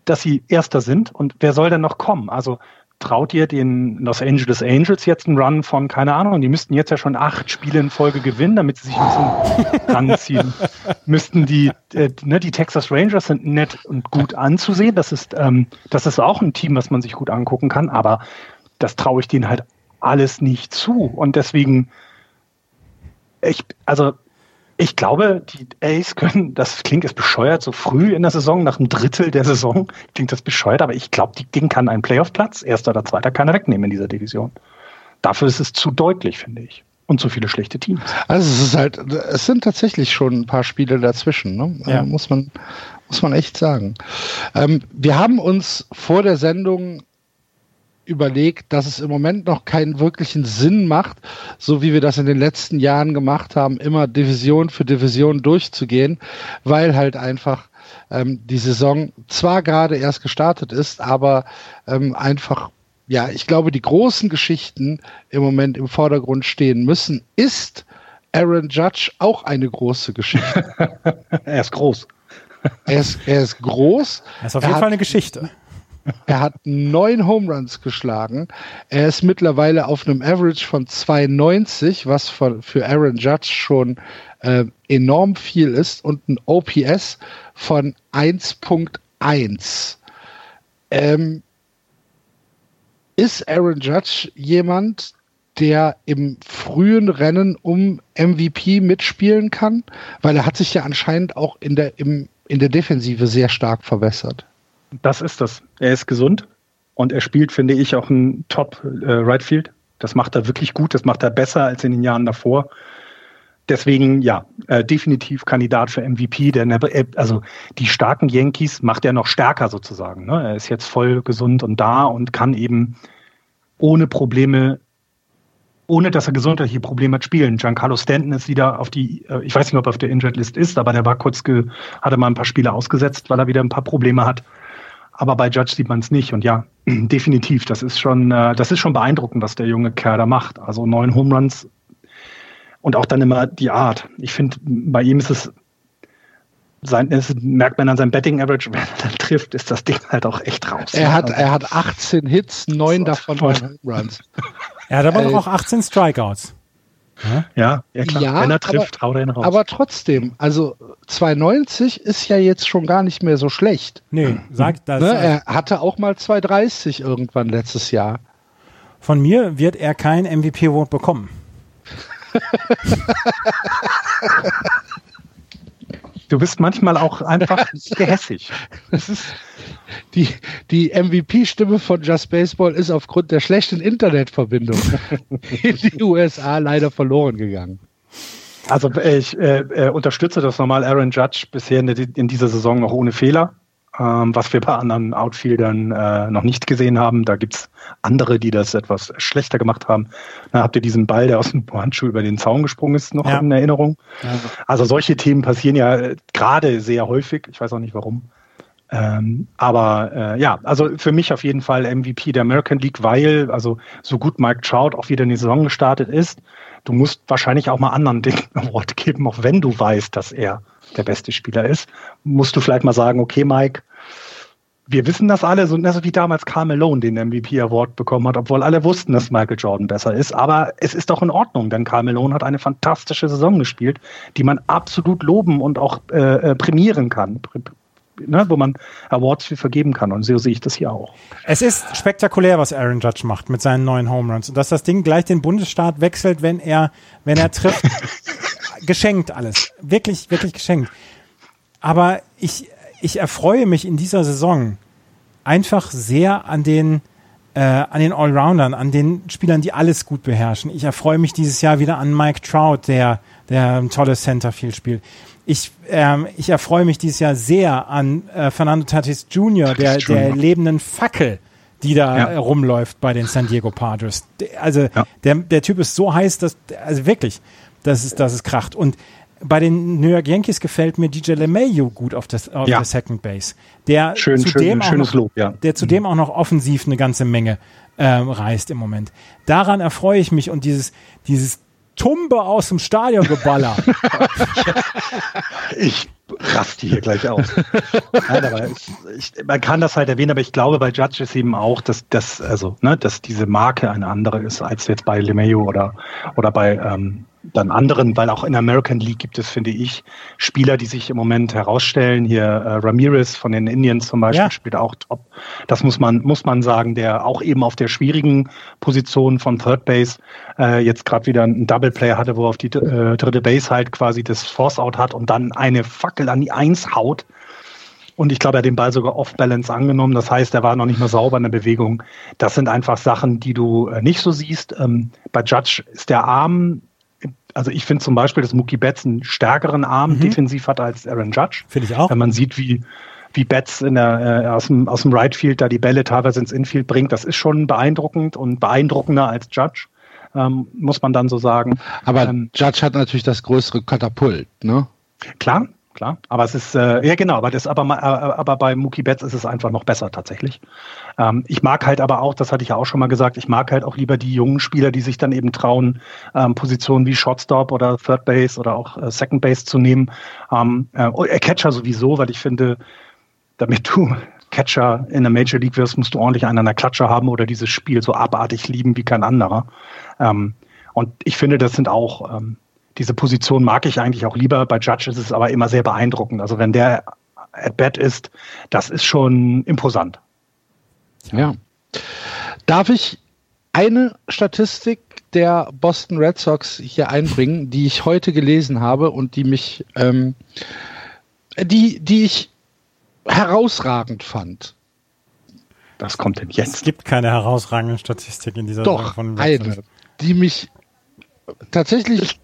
dass sie Erster sind und wer soll denn noch kommen? Also traut ihr den Los Angeles Angels jetzt einen Run von, keine Ahnung, die müssten jetzt ja schon acht Spiele in Folge gewinnen, damit sie sich ein bisschen [LAUGHS] ranziehen. müssten die, äh, ne, die Texas Rangers sind nett und gut anzusehen. Das ist, ähm, das ist auch ein Team, was man sich gut angucken kann, aber das traue ich denen halt alles nicht zu. Und deswegen, ich, also ich glaube, die Ace können, das klingt jetzt bescheuert, so früh in der Saison, nach einem Drittel der Saison, [LAUGHS] klingt das bescheuert, aber ich glaube, die Ding kann einen Playoff-Platz, erster oder zweiter, keiner wegnehmen in dieser Division. Dafür ist es zu deutlich, finde ich. Und zu viele schlechte Teams. Also es ist halt, es sind tatsächlich schon ein paar Spiele dazwischen, ne? Ja. muss man, muss man echt sagen. Ähm, wir haben uns vor der Sendung überlegt, dass es im Moment noch keinen wirklichen Sinn macht, so wie wir das in den letzten Jahren gemacht haben, immer Division für Division durchzugehen, weil halt einfach ähm, die Saison zwar gerade erst gestartet ist, aber ähm, einfach, ja, ich glaube, die großen Geschichten im Moment im Vordergrund stehen müssen, ist Aaron Judge auch eine große Geschichte. [LAUGHS] er ist groß. Er ist, er ist groß. Er ist auf jeden Fall eine Geschichte. Er hat neun Home Runs geschlagen. Er ist mittlerweile auf einem Average von 92, was für, für Aaron Judge schon äh, enorm viel ist, und ein OPS von 1.1. Ähm, ist Aaron Judge jemand, der im frühen Rennen um MVP mitspielen kann? Weil er hat sich ja anscheinend auch in der, im, in der Defensive sehr stark verwässert. Das ist das. Er ist gesund und er spielt, finde ich, auch ein Top äh, Right Field. Das macht er wirklich gut. Das macht er besser als in den Jahren davor. Deswegen, ja, äh, definitiv Kandidat für MVP. Der, äh, also die starken Yankees macht er noch stärker sozusagen. Ne? Er ist jetzt voll gesund und da und kann eben ohne Probleme, ohne dass er gesundheitliche Probleme hat, spielen. Giancarlo Stanton ist wieder auf die, äh, ich weiß nicht, ob er auf der Injured List ist, aber der war kurz, ge, hatte mal ein paar Spiele ausgesetzt, weil er wieder ein paar Probleme hat. Aber bei Judge sieht man es nicht. Und ja, [CLEARS THROAT] definitiv, das ist schon, äh, das ist schon beeindruckend, was der junge Kerl da macht. Also neun Home Runs und auch dann immer die Art. Ich finde, bei ihm ist es, sein, es merkt man an seinem Betting Average, [LAUGHS] wenn er dann trifft, ist das Ding halt auch echt raus. Er hat, er hat 18 Hits, neun [LAUGHS] davon Home Runs. Er hat aber äh, auch 18 Strikeouts. Ja, ja klar. Ja, Wenn er trifft, aber, haut er ihn raus. Aber trotzdem, also 290 ist ja jetzt schon gar nicht mehr so schlecht. Nee, sagt das. Ne, er hatte auch mal 230 irgendwann letztes Jahr. Von mir wird er kein MVP-Vote bekommen. [LAUGHS] Du bist manchmal auch einfach [LAUGHS] gehässig. die, die MVP-Stimme von Just Baseball ist aufgrund der schlechten Internetverbindung [LAUGHS] in die USA leider verloren gegangen. Also ich äh, äh, unterstütze das nochmal. Aaron Judge bisher in, in dieser Saison noch ohne Fehler, ähm, was wir bei anderen Outfieldern äh, noch nicht gesehen haben. Da gibt es andere, die das etwas schlechter gemacht haben. Da habt ihr diesen Ball, der aus dem Handschuh über den Zaun gesprungen ist, noch ja. in Erinnerung. Also solche Themen passieren ja äh, gerade sehr häufig. Ich weiß auch nicht warum. Ähm, aber äh, ja, also für mich auf jeden Fall MVP der American League, weil also so gut Mike Trout auch wieder in die Saison gestartet ist, du musst wahrscheinlich auch mal anderen den [LAUGHS] Award geben, auch wenn du weißt, dass er der beste Spieler ist, musst du vielleicht mal sagen, okay, Mike, wir wissen das alle, so also wie damals Carl Malone den MVP Award bekommen hat, obwohl alle wussten, dass Michael Jordan besser ist. Aber es ist doch in Ordnung, denn Carl Malone hat eine fantastische Saison gespielt, die man absolut loben und auch äh, äh prämieren kann ne, wo man Awards für vergeben kann. Und so sehe ich das hier auch. Es ist spektakulär, was Aaron Judge macht mit seinen neuen Home Runs. Und dass das Ding gleich den Bundesstaat wechselt, wenn er, wenn er trifft. [LAUGHS] geschenkt alles. Wirklich, wirklich geschenkt. Aber ich, ich erfreue mich in dieser Saison einfach sehr an den, äh, an den Allroundern, an den Spielern, die alles gut beherrschen. Ich erfreue mich dieses Jahr wieder an Mike Trout, der, der ein tolles Centerfield spielt ich, ähm, ich erfreue mich dieses Jahr sehr an äh, Fernando Tatis Jr., der, der lebenden Fackel, die da ja. rumläuft bei den San Diego Padres. Also ja. der, der Typ ist so heiß, dass, also wirklich, das ist, das ist kracht. Und bei den New York Yankees gefällt mir DJ LeMayo gut auf, das, auf ja. der Second Base. Der schön, zudem schön, auch noch, Lob, ja. Der zudem mhm. auch noch offensiv eine ganze Menge ähm, reißt im Moment. Daran erfreue ich mich und dieses, dieses Tumbe aus dem Stadion geballert. [LAUGHS] ich raste hier gleich aus. Nein, aber ich, ich, man kann das halt erwähnen, aber ich glaube bei Judge ist eben auch, dass, dass, also, ne, dass diese Marke eine andere ist als jetzt bei LeMayo oder, oder bei ähm, dann anderen, weil auch in der American League gibt es, finde ich, Spieler, die sich im Moment herausstellen. Hier äh, Ramirez von den Indians zum Beispiel ja. spielt auch top. Das muss man, muss man sagen, der auch eben auf der schwierigen Position von Third Base äh, jetzt gerade wieder einen Double Player hatte, wo er auf die äh, dritte Base halt quasi das Force Out hat und dann eine Fackel an die Eins haut. Und ich glaube, er hat den Ball sogar off-balance angenommen. Das heißt, er war noch nicht mal sauber in der Bewegung. Das sind einfach Sachen, die du äh, nicht so siehst. Ähm, bei Judge ist der Arm also ich finde zum Beispiel, dass Mookie Betts einen stärkeren Arm mhm. defensiv hat als Aaron Judge. Finde ich auch. Wenn man sieht, wie, wie Betts in der, äh, aus, dem, aus dem Right Field da die Bälle teilweise ins Infield bringt, das ist schon beeindruckend und beeindruckender als Judge, ähm, muss man dann so sagen. Aber ähm, Judge hat natürlich das größere Katapult, ne? Klar, klar. Aber es ist, äh, ja genau, aber, das, aber, äh, aber bei Mookie Betts ist es einfach noch besser tatsächlich. Ähm, ich mag halt aber auch, das hatte ich ja auch schon mal gesagt, ich mag halt auch lieber die jungen Spieler, die sich dann eben trauen, ähm, Positionen wie Shortstop oder Third Base oder auch äh, Second Base zu nehmen. Ähm, äh, Catcher sowieso, weil ich finde, damit du [LAUGHS] Catcher in der Major League wirst, musst du ordentlich einen an der Klatsche haben oder dieses Spiel so abartig lieben wie kein anderer. Ähm, und ich finde, das sind auch ähm, diese Position mag ich eigentlich auch lieber. Bei Judge ist es aber immer sehr beeindruckend. Also wenn der at bat ist, das ist schon imposant. Ja. Darf ich eine Statistik der Boston Red Sox hier einbringen, die ich heute gelesen habe und die mich, ähm, die, die ich herausragend fand. Was kommt denn jetzt? Es gibt keine herausragenden Statistik in dieser Doch, von Red eine, die mich tatsächlich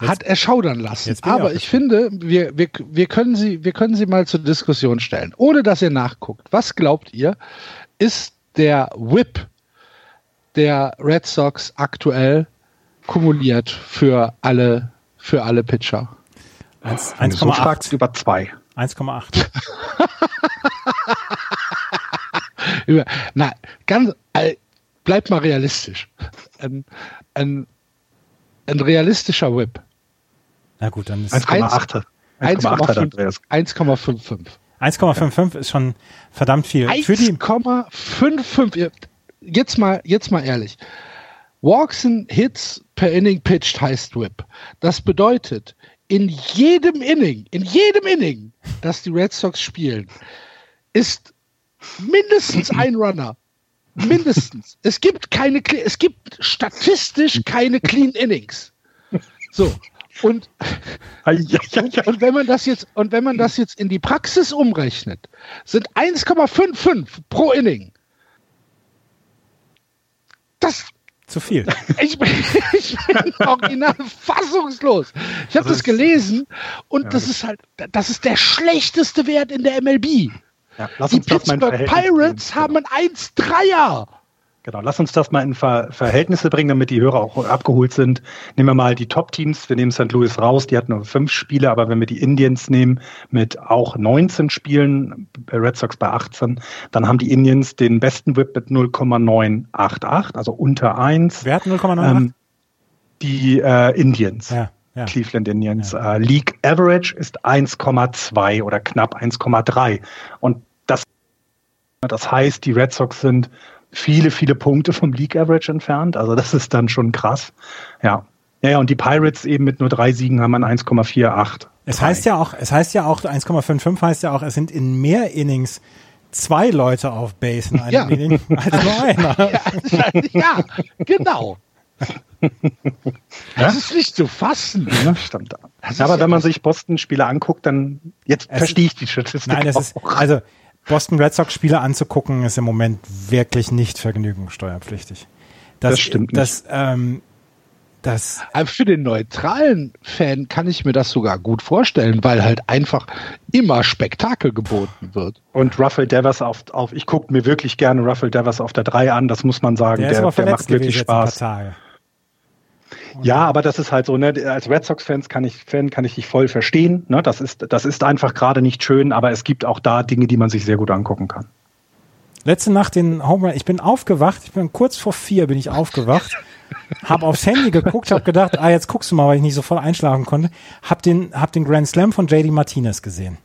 hat erschaudern lassen. Aber ich, ich finde, wir, wir, wir, können sie, wir können sie mal zur Diskussion stellen, ohne dass ihr nachguckt. Was glaubt ihr, ist der Whip der Red Sox aktuell kumuliert für alle, für alle Pitcher? 1,8 über 2. 1,8. [LAUGHS] Na, ganz, bleibt mal realistisch. Ein, ein, ein realistischer Whip. Na gut, dann ist 1,8. 1,55. 1,55 ist schon verdammt viel. 1,55. Jetzt mal, jetzt mal ehrlich. Walks and Hits per Inning pitched heißt Whip. Das bedeutet, in jedem Inning, in jedem Inning, das die Red Sox spielen, ist mindestens ein Runner [LAUGHS] Mindestens. es gibt keine, es gibt statistisch keine Clean Innings. So. Und, und wenn man das jetzt, und wenn man das jetzt in die Praxis umrechnet, sind 1,55 pro Inning. Das zu viel. Ich bin, [LAUGHS] ich bin original fassungslos. Ich habe das, das gelesen und ja, das ist halt, das ist der schlechteste Wert in der MLB. Ja, lass die uns Pittsburgh Pirates bringen. haben ein 1-3er. Genau, lass uns das mal in Ver Verhältnisse bringen, damit die Hörer auch abgeholt sind. Nehmen wir mal die Top-Teams. Wir nehmen St. Louis raus, die hatten nur fünf Spiele, aber wenn wir die Indians nehmen mit auch 19 Spielen, Red Sox bei 18, dann haben die Indians den besten Whip mit 0,988, also unter 1. Wer hat 0,98? Ähm, die äh, Indians. Ja. Ja. Cleveland Indians. Ja. Äh, League Average ist 1,2 oder knapp 1,3. Und das, das heißt, die Red Sox sind viele, viele Punkte vom League Average entfernt. Also das ist dann schon krass. Ja. Ja, ja und die Pirates eben mit nur drei Siegen haben ein 1,48. Es heißt ja auch, es heißt ja auch, 1,55 heißt ja auch, es sind in mehr Innings zwei Leute auf Base in einem ja. Inning als nur [LAUGHS] einer. Ja, ja genau. [LAUGHS] [LAUGHS] Das ist nicht zu fassen. Ja, stimmt. aber wenn man sich Boston-Spiele anguckt, dann jetzt es verstehe ich die Statistik. Nein, das ist, also Boston Red Sox-Spiele anzugucken, ist im Moment wirklich nicht vergnügungssteuerpflichtig. Das, das stimmt das. Ähm, das für den neutralen Fan kann ich mir das sogar gut vorstellen, weil halt einfach immer Spektakel geboten wird. Und Ruffle Devers auf, auf ich gucke mir wirklich gerne Ruffle Devers auf der 3 an, das muss man sagen. Der, der, der macht wirklich Spaß. Ja, aber das ist halt so, ne, als Red Sox-Fans kann ich, Fan kann ich dich voll verstehen. Ne? Das, ist, das ist einfach gerade nicht schön, aber es gibt auch da Dinge, die man sich sehr gut angucken kann. Letzte Nacht den Home Run, ich bin aufgewacht, ich bin kurz vor vier bin ich aufgewacht [LAUGHS] Hab aufs Handy geguckt, hab gedacht, ah, jetzt guckst du mal, weil ich nicht sofort einschlafen konnte. Hab den, hab den Grand Slam von JD Martinez gesehen.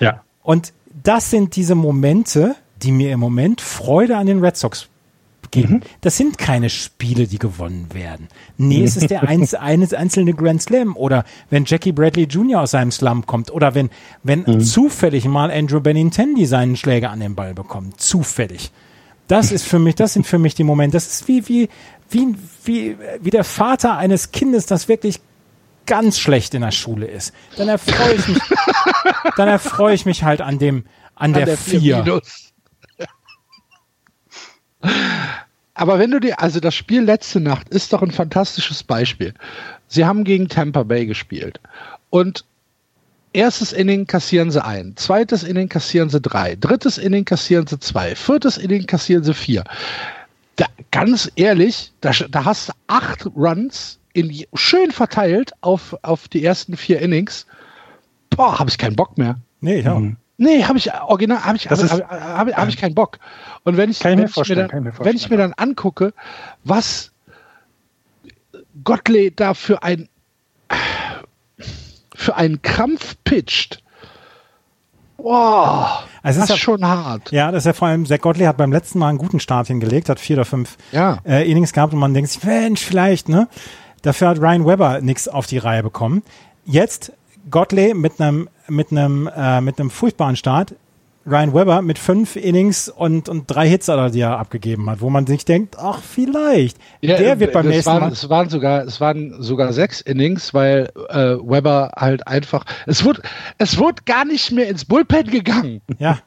Ja. Und das sind diese Momente, die mir im Moment Freude an den Red Sox geben. Das sind keine Spiele, die gewonnen werden. Nee, es ist der [LAUGHS] eins, eines einzelne Grand Slam oder wenn Jackie Bradley Jr. aus seinem Slum kommt oder wenn, wenn zufällig mal Andrew Benintendi seinen Schläger an den Ball bekommt. Zufällig. Das ist für mich, das sind für mich die Momente. Das ist wie, wie, wie, wie, wie der Vater eines Kindes, das wirklich ganz schlecht in der Schule ist. Dann erfreue ich mich, dann erfreue ich mich halt an dem, an, der, der vier vier. Aber wenn du dir, also das Spiel letzte Nacht ist doch ein fantastisches Beispiel. Sie haben gegen Tampa Bay gespielt und erstes Inning kassieren sie ein, zweites Inning kassieren sie drei, drittes Inning kassieren sie zwei, viertes Inning kassieren sie vier. Da, ganz ehrlich, da, da hast du acht Runs in, schön verteilt auf, auf die ersten vier Innings. Boah, habe ich keinen Bock mehr. Nee, ja. Nee, habe ich original, habe ich, hab, ist- hab, hab, hab ich keinen Bock. Und wenn ich, wenn, ich mir dann, mir wenn ich mir dann angucke, was Gottley da für ein für einen Krampf pitcht, boah, Also das ist ist ja- schon hart. Ja, das ist ja vor allem, Zach Godley hat beim letzten Mal einen guten Start hingelegt, hat vier oder fünf Ja. äh, Innings gehabt und man denkt sich, Mensch, vielleicht, ne? Dafür hat Ryan Webber nichts auf die Reihe bekommen. Jetzt Godley mit einem mit einem äh, mit einem furchtbaren Start. Ryan Webber mit fünf Innings und, und drei Hits, die er abgegeben hat, wo man sich denkt, ach, vielleicht. der wird beim nächsten waren, Mal. Es waren sogar, es waren sogar sechs Innings, weil äh, Weber halt einfach, es wurde, es wurde gar nicht mehr ins Bullpen gegangen. Ja,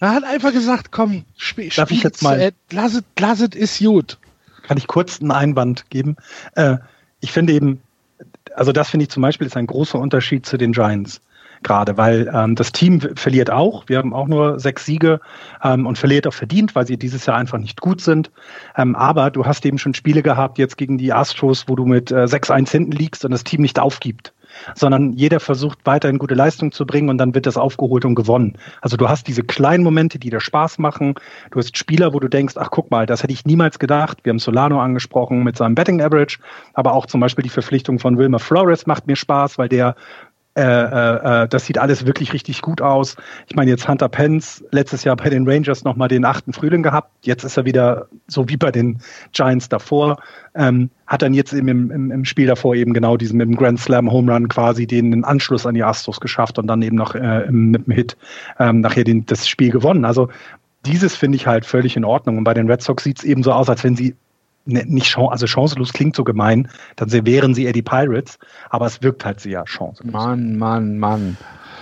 Er hat einfach gesagt, komm, spiel, Darf ich spiel jetzt mal- zu Ende, lass es, lass es, ist gut. kann ich kurz einen Einwand geben. Äh, ich finde eben, also das finde ich zum Beispiel ist ein großer Unterschied zu den Giants gerade, weil ähm, das Team verliert auch. Wir haben auch nur sechs Siege ähm, und verliert auch verdient, weil sie dieses Jahr einfach nicht gut sind. Ähm, aber du hast eben schon Spiele gehabt jetzt gegen die Astros, wo du mit äh, 6-1 hinten liegst und das Team nicht aufgibt sondern jeder versucht weiterhin gute Leistung zu bringen und dann wird das aufgeholt und gewonnen. Also du hast diese kleinen Momente, die dir Spaß machen. Du hast Spieler, wo du denkst, ach guck mal, das hätte ich niemals gedacht. Wir haben Solano angesprochen mit seinem Betting Average, aber auch zum Beispiel die Verpflichtung von Wilmer Flores macht mir Spaß, weil der äh, äh, äh, das sieht alles wirklich richtig gut aus. Ich meine, jetzt Hunter Pence, letztes Jahr bei den Rangers nochmal den achten Frühling gehabt. Jetzt ist er wieder so wie bei den Giants davor. Ähm, hat dann jetzt im, im, im Spiel davor eben genau diesen mit dem Grand Slam Home Run quasi den, den Anschluss an die Astros geschafft und dann eben noch äh, mit dem Hit ähm, nachher den, das Spiel gewonnen. Also dieses finde ich halt völlig in Ordnung. Und bei den Red Sox sieht es eben so aus, als wenn sie nicht chan also chancenlos klingt so gemein, dann wären sie eher die Pirates, aber es wirkt halt sehr chancenlos. Mann, Mann, Mann.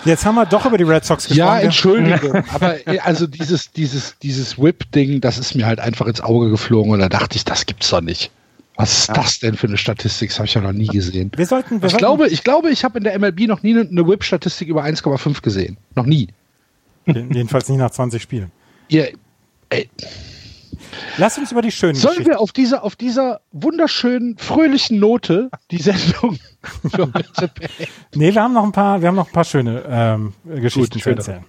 jetzt haben wir doch über die Red Sox gesprochen. Ja, Entschuldigung, [LAUGHS] aber äh, also dieses, dieses, dieses Whip-Ding, das ist mir halt einfach ins Auge geflogen und da dachte ich, das gibt's doch nicht. Was ist das denn für eine Statistik? Das habe ich ja noch nie gesehen. Wir sollten, wir Ich sollten, glaube, ich glaube, ich habe in der MLB noch nie eine- Whip-Statistik über 1,5 gesehen. Noch nie. jedenfalls nicht nach 20 Spielen. Ihr, ey, Lass uns über die schönen sollen Geschichten. wir auf dieser, auf dieser wunderschönen, fröhlichen Note die Sendung [LAUGHS] für heute beenden? Nee, wir haben noch ein paar, wir haben noch ein paar schöne ähm, Geschichten zu schöne. erzählen.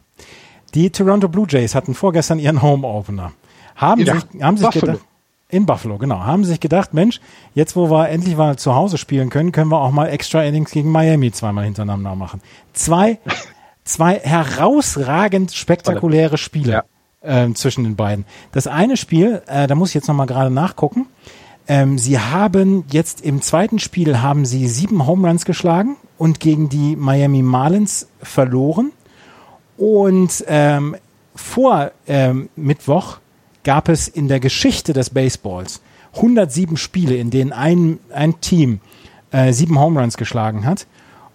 Die Toronto Blue Jays hatten vorgestern ihren Home Opener. Haben Ja, sich, haben sich Buffalo. gedacht, in Buffalo, genau, haben sich gedacht, Mensch, jetzt wo wir endlich mal zu Hause spielen können, können wir auch mal Extra Innings gegen Miami zweimal hintereinander machen. Zwei, [LAUGHS] zwei herausragend spektakuläre Spiele Ja. Ähm, zwischen den beiden. Das eine Spiel, äh, da muss ich jetzt noch mal gerade nachgucken. Ähm, sie haben jetzt im zweiten Spiel haben sie sieben Home Runs geschlagen und gegen die Miami Marlins verloren. Und ähm, vor ähm, Mittwoch gab es in der Geschichte des Baseballs 107 Spiele, in denen ein, ein Team äh, sieben Home Runs geschlagen hat.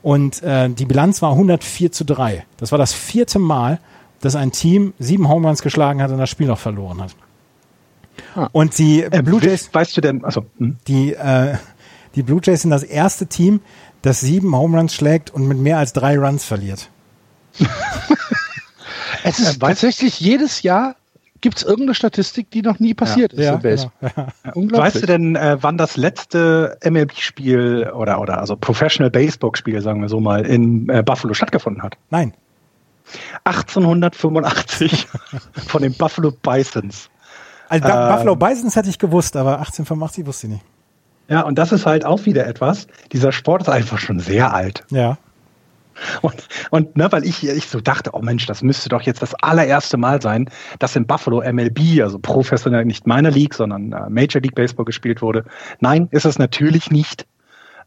Und äh, die Bilanz war 104 zu 3. Das war das vierte Mal, dass ein Team sieben Home Runs geschlagen hat und das Spiel noch verloren hat. Ah. Und die Äh, Blue Jays, weißt, du denn, also hm? die, äh, die Blue Jays sind das erste Team, das sieben Home Runs schlägt und mit mehr als drei Runs verliert. [LAUGHS] Es ist Äh, tatsächlich jedes Jahr gibt es irgendeine Statistik, die noch nie passiert ist im Baseball. [LAUGHS] Unglaublich. weißt du denn, äh, wann das letzte MLB-Spiel oder, oder also Professional Baseball-Spiel, sagen wir so mal, in äh, Buffalo stattgefunden hat? Nein. 1885 [LAUGHS] von den Buffalo Bisons. Also Ähm. Buffalo Bisons hätte ich gewusst, aber 1885 wusste ich nicht. Ja, und das ist halt auch wieder etwas. Dieser Sport ist einfach schon sehr alt. Ja. Und, und ne, weil ich, ich so dachte, oh Mensch, das müsste doch jetzt das allererste Mal sein, dass in Buffalo MLB, also professionell nicht meiner League, sondern äh, Major League Baseball gespielt wurde. Nein, ist es natürlich nicht.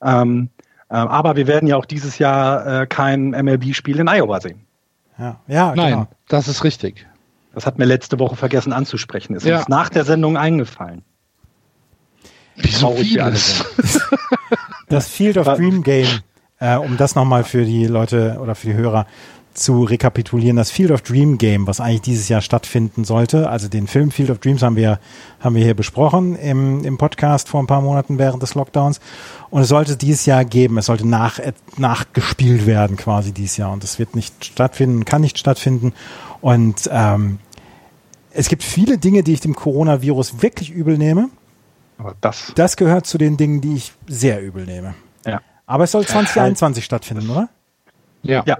Ähm, äh, aber wir werden ja auch dieses Jahr äh, kein MLB-Spiel in Iowa sehen. Ja, ja Nein, genau. das ist richtig. Das hat mir letzte Woche vergessen anzusprechen. Ist Ja. uns nach der Sendung eingefallen. Wie so traurig wir alle vieles. Das Field of Dream Game, äh, um das nochmal für die Leute oder für die Hörer zu rekapitulieren, das Field of Dream Game, was eigentlich dieses Jahr stattfinden sollte, also den Film Field of Dreams haben wir, haben wir hier besprochen im, im Podcast vor ein paar Monaten während des Lockdowns und es sollte dieses Jahr geben, es sollte nach, äh, nachgespielt werden quasi dieses Jahr und es wird nicht stattfinden, kann nicht stattfinden und ähm, es gibt viele Dinge, die ich dem Coronavirus wirklich übel nehme. Aber das, Das gehört zu den Dingen, die ich sehr übel nehme. ja. Aber es soll 2021 stattfinden, oder? Ja. Ja.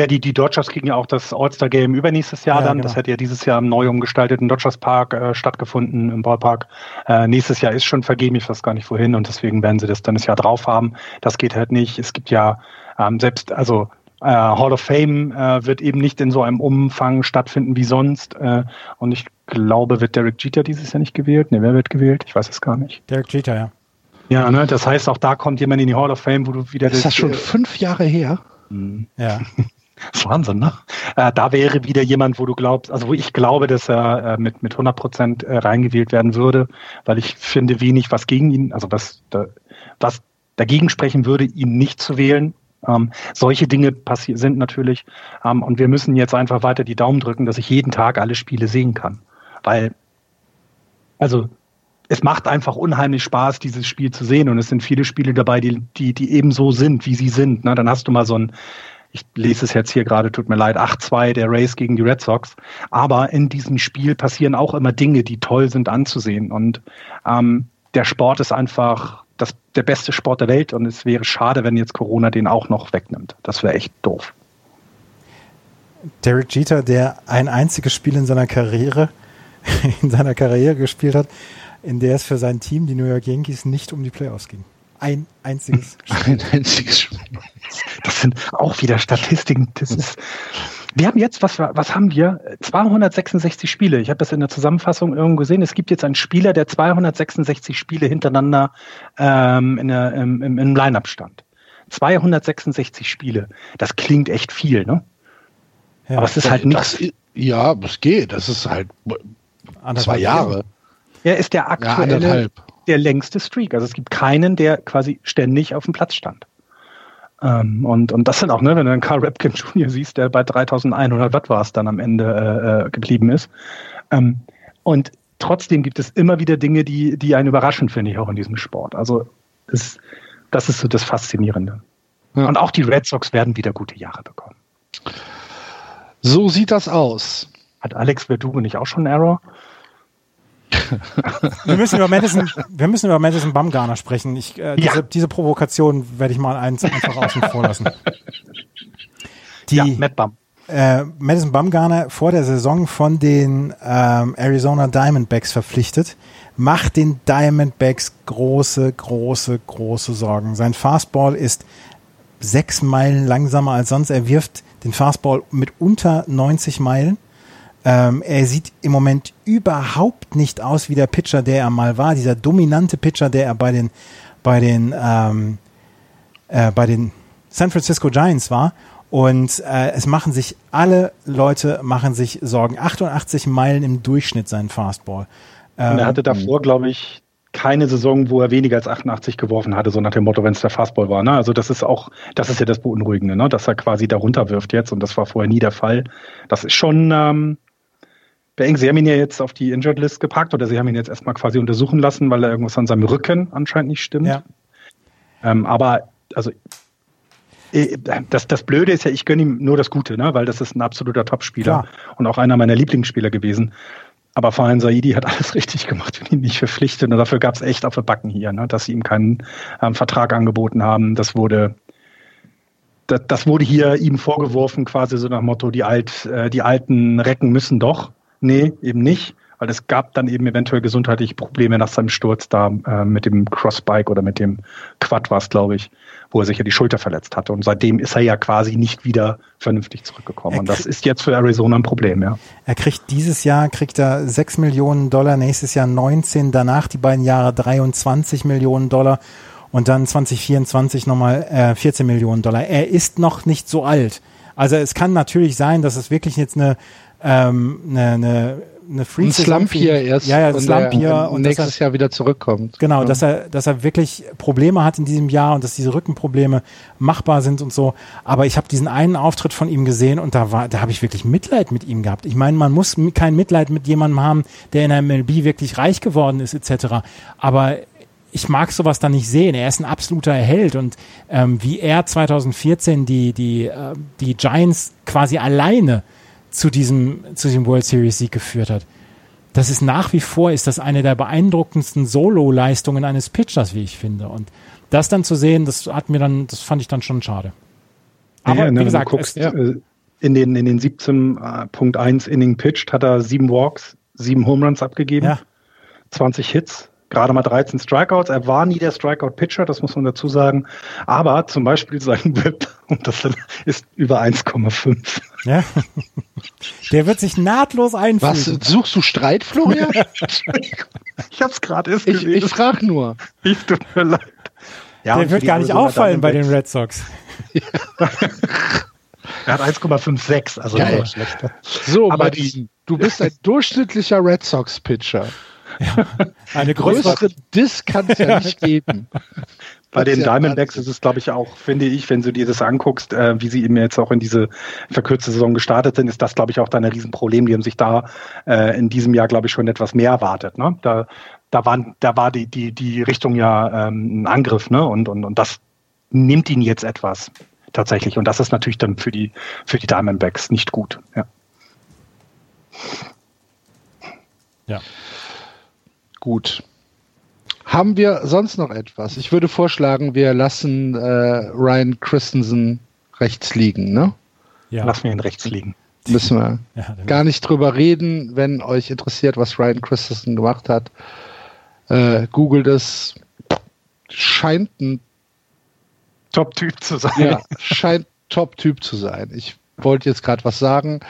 Ja, die, die Dodgers kriegen ja auch das All-Star-Game übernächstes Jahr Ja, dann. genau. Das hätte ja dieses Jahr im neu umgestalteten Dodgers Park äh, stattgefunden, im Ballpark. Äh, nächstes Jahr ist schon vergeben, ich weiß gar nicht wohin und deswegen werden sie das dann das Jahr drauf haben. Das geht halt nicht. Es gibt ja ähm, selbst, also äh, Hall of Fame äh, wird eben nicht in so einem Umfang stattfinden wie sonst. Äh, und ich glaube, wird Derek Jeter dieses Jahr nicht gewählt? Ne, wer wird gewählt? Ich weiß es gar nicht. Derek Jeter, ja. Ja, ne, das heißt, auch da kommt jemand in die Hall of Fame, wo du wieder Ist das schon fünf Jahre her? Ja. [LAUGHS] Das [LAUGHS] ist Wahnsinn, ne? Äh, da wäre wieder jemand, wo du glaubst, also wo ich glaube, dass er äh, mit, mit 100 Prozent äh, reingewählt werden würde, weil ich finde wenig, was gegen ihn, also was, da, was dagegen sprechen würde, ihn nicht zu wählen. Ähm, solche Dinge sind natürlich. Ähm, und wir müssen jetzt einfach weiter die Daumen drücken, dass ich jeden Tag alle Spiele sehen kann. Weil, also, es macht einfach unheimlich Spaß, dieses Spiel zu sehen. Und es sind viele Spiele dabei, die, die, die eben so sind, wie sie sind. Ne? Dann hast du mal so ein, ich lese es jetzt hier gerade, tut mir leid, 8-2 der Race gegen die Red Sox. Aber in diesem Spiel passieren auch immer Dinge, die toll sind anzusehen. Und ähm, der Sport ist einfach das, der beste Sport der Welt. Und es wäre schade, wenn jetzt Corona den auch noch wegnimmt. Das wäre echt doof. Derek Jeter, der ein einziges Spiel in seiner Karriere, [LAUGHS] in seiner Karriere gespielt hat, in der es für sein Team, die New York Yankees, nicht um die Playoffs ging. Ein einziges [LAUGHS] Spiel. Ein einziges Spiel. Das sind auch wieder Statistiken. Das ist, wir haben jetzt, was, was haben wir? 266 Spiele. Ich habe das in der Zusammenfassung irgendwo gesehen. Es gibt jetzt einen Spieler, der 266 Spiele hintereinander ähm, in der, im, im, im Line-Up stand. 266 Spiele. Das klingt echt viel, ne? Ja, Aber es ist halt Das, nichts. ja, es geht. Das ist halt anderthalb zwei Jahre. Er ist der Ja, aktuelle, anderthalb. Der längste Streak. Also es gibt keinen, der quasi ständig auf dem Platz stand. Ähm, und, und das sind auch, ne, wenn du einen Carl Rapkin Jr. siehst, der bei 3100 Watt war es dann am Ende äh, äh, geblieben ist. Ähm, und trotzdem gibt es immer wieder Dinge, die, die einen überraschen, finde ich, auch in diesem Sport. Also das, das ist so das Faszinierende. Ja. Und auch die Red Sox werden wieder gute Jahre bekommen. So sieht das aus. Hat Alex Verdugo nicht auch schon einen Error? Wir müssen über Madison, wir müssen über Madison Bumgarner sprechen. Ich, äh, diese, Ja. diese Provokation werde ich mal eins einfach außen vor lassen. Die, ja, Matt Bum. äh, Madison Bumgarner vor der Saison von den ähm, Arizona Diamondbacks verpflichtet, macht den Diamondbacks große, große, große Sorgen. Sein Fastball ist sechs Meilen langsamer als sonst. Er wirft den Fastball mit unter 90 Meilen. Ähm, er sieht im Moment überhaupt nicht aus wie der Pitcher, der er mal war. Dieser dominante Pitcher, der er bei den, bei den, ähm, äh, bei den San Francisco Giants war. Und äh, es machen sich alle Leute machen sich Sorgen. 88 Meilen im Durchschnitt sein Fastball. Und er Ähm, hatte davor, glaube ich, keine Saison, wo er weniger als 88 geworfen hatte, so nach dem Motto, wenn es der Fastball war. Ne? Also das ist auch, das ist ja das Beunruhigende, ne? dass er quasi darunter wirft jetzt und das war vorher nie der Fall. Das ist schon, ähm, Bang, Sie haben ihn ja jetzt auf die Injured List gepackt oder Sie haben ihn jetzt erstmal quasi untersuchen lassen, weil er irgendwas an seinem Rücken anscheinend nicht stimmt. Ja. Ähm, aber also äh, das, das Blöde ist ja, ich gönne ihm nur das Gute, ne? weil das ist ein absoluter Topspieler und auch einer meiner Lieblingsspieler gewesen. Aber Fahin Saidi hat [LAUGHS] alles richtig gemacht und ihn nicht verpflichtet. Und dafür gab es echt auf den Backen hier, ne? dass sie ihm keinen ähm, Vertrag angeboten haben. Das wurde, das, das wurde hier ihm vorgeworfen, quasi so nach Motto, die, alt, äh, die alten Recken müssen doch. Nee, eben nicht. weil es gab dann eben eventuell gesundheitliche Probleme nach seinem Sturz da äh, mit dem Crossbike oder mit dem Quad war es, glaube ich, wo er sich ja die Schulter verletzt hatte. Und seitdem ist er ja quasi nicht wieder vernünftig zurückgekommen. Und das ist jetzt für Arizona ein Problem, ja. Er kriegt dieses Jahr, kriegt er 6 Millionen Dollar, nächstes Jahr 19, danach die beiden Jahre 23 Millionen Dollar und dann 2024 nochmal äh, 14 Millionen Dollar. Er ist noch nicht so alt. Also es kann natürlich sein, dass es wirklich jetzt eine, ähm, eine, eine eine Free ein Slump hier erst ja, ja, Slump hier und nächstes er, Jahr wieder zurückkommt. Genau, ja. dass er, dass er wirklich Probleme hat in diesem Jahr und dass diese Rückenprobleme machbar sind und so. Aber ich habe diesen einen Auftritt von ihm gesehen und da war, da habe ich wirklich Mitleid mit ihm gehabt. Ich meine, man muss kein Mitleid mit jemandem haben, der in der MLB wirklich reich geworden ist etc. Aber ich mag sowas da nicht sehen. Er ist ein absoluter Held und ähm, wie er 2014 die die äh, die Giants quasi alleine zu diesem, zu diesem World Series Sieg geführt hat. Das ist nach wie vor, ist das eine der beeindruckendsten Solo-Leistungen eines Pitchers, wie ich finde. Und das dann zu sehen, das hat mir dann, das fand ich dann schon schade. Aber ja, wie gesagt, guckst, es, ja. Äh, in den, in den 17.1 Inning pitched hat er sieben Walks, sieben Home Runs abgegeben, ja. 20 Hits, gerade mal 13 Strikeouts. Er war nie der Strikeout-Pitcher, das muss man dazu sagen. Aber zum Beispiel sein [LAUGHS] Whip, und das ist über 1,5. Ja. Der wird sich nahtlos einfügen. Was, suchst du Streit, Florian? [LAUGHS] ich hab's gerade erst Ich, ich frag nur. Ich tut mir leid. Ja, der wird gar nicht auffallen bei den Red Sox. Ja. [LAUGHS] er hat 1,56, also ja, schlechter. So, aber die, du bist ein durchschnittlicher Red Sox-Pitcher. Ja, eine größere Diss kann es ja [LAUGHS] nicht geben. Bei den Diamondbacks ist es, glaube ich, auch, finde ich, wenn du dir das anguckst, äh, wie sie eben jetzt auch in diese verkürzte Saison gestartet sind, ist das, glaube ich, auch dann ein Riesenproblem. Die haben sich da äh, in diesem Jahr, glaube ich, schon etwas mehr erwartet. Ne? Da, da, waren, da war die, die, die Richtung ja ähm, ein Angriff, ne? Und, und, und das nimmt ihn jetzt etwas tatsächlich. Und das ist natürlich dann für die, für die Diamondbacks nicht gut. Ja. Ja. Gut. Haben wir sonst noch etwas? Ich würde vorschlagen, wir lassen äh, Ryan Christensen rechts liegen, ne? Ja. Lassen wir ihn rechts liegen. Müssen wir [LAUGHS] ja, gar nicht drüber reden, wenn euch interessiert, was Ryan Christensen gemacht hat. Äh, googelt es. Scheint ein Top-Typ zu sein. Ja, scheint Top-Typ zu sein. Ich wollte jetzt gerade was sagen,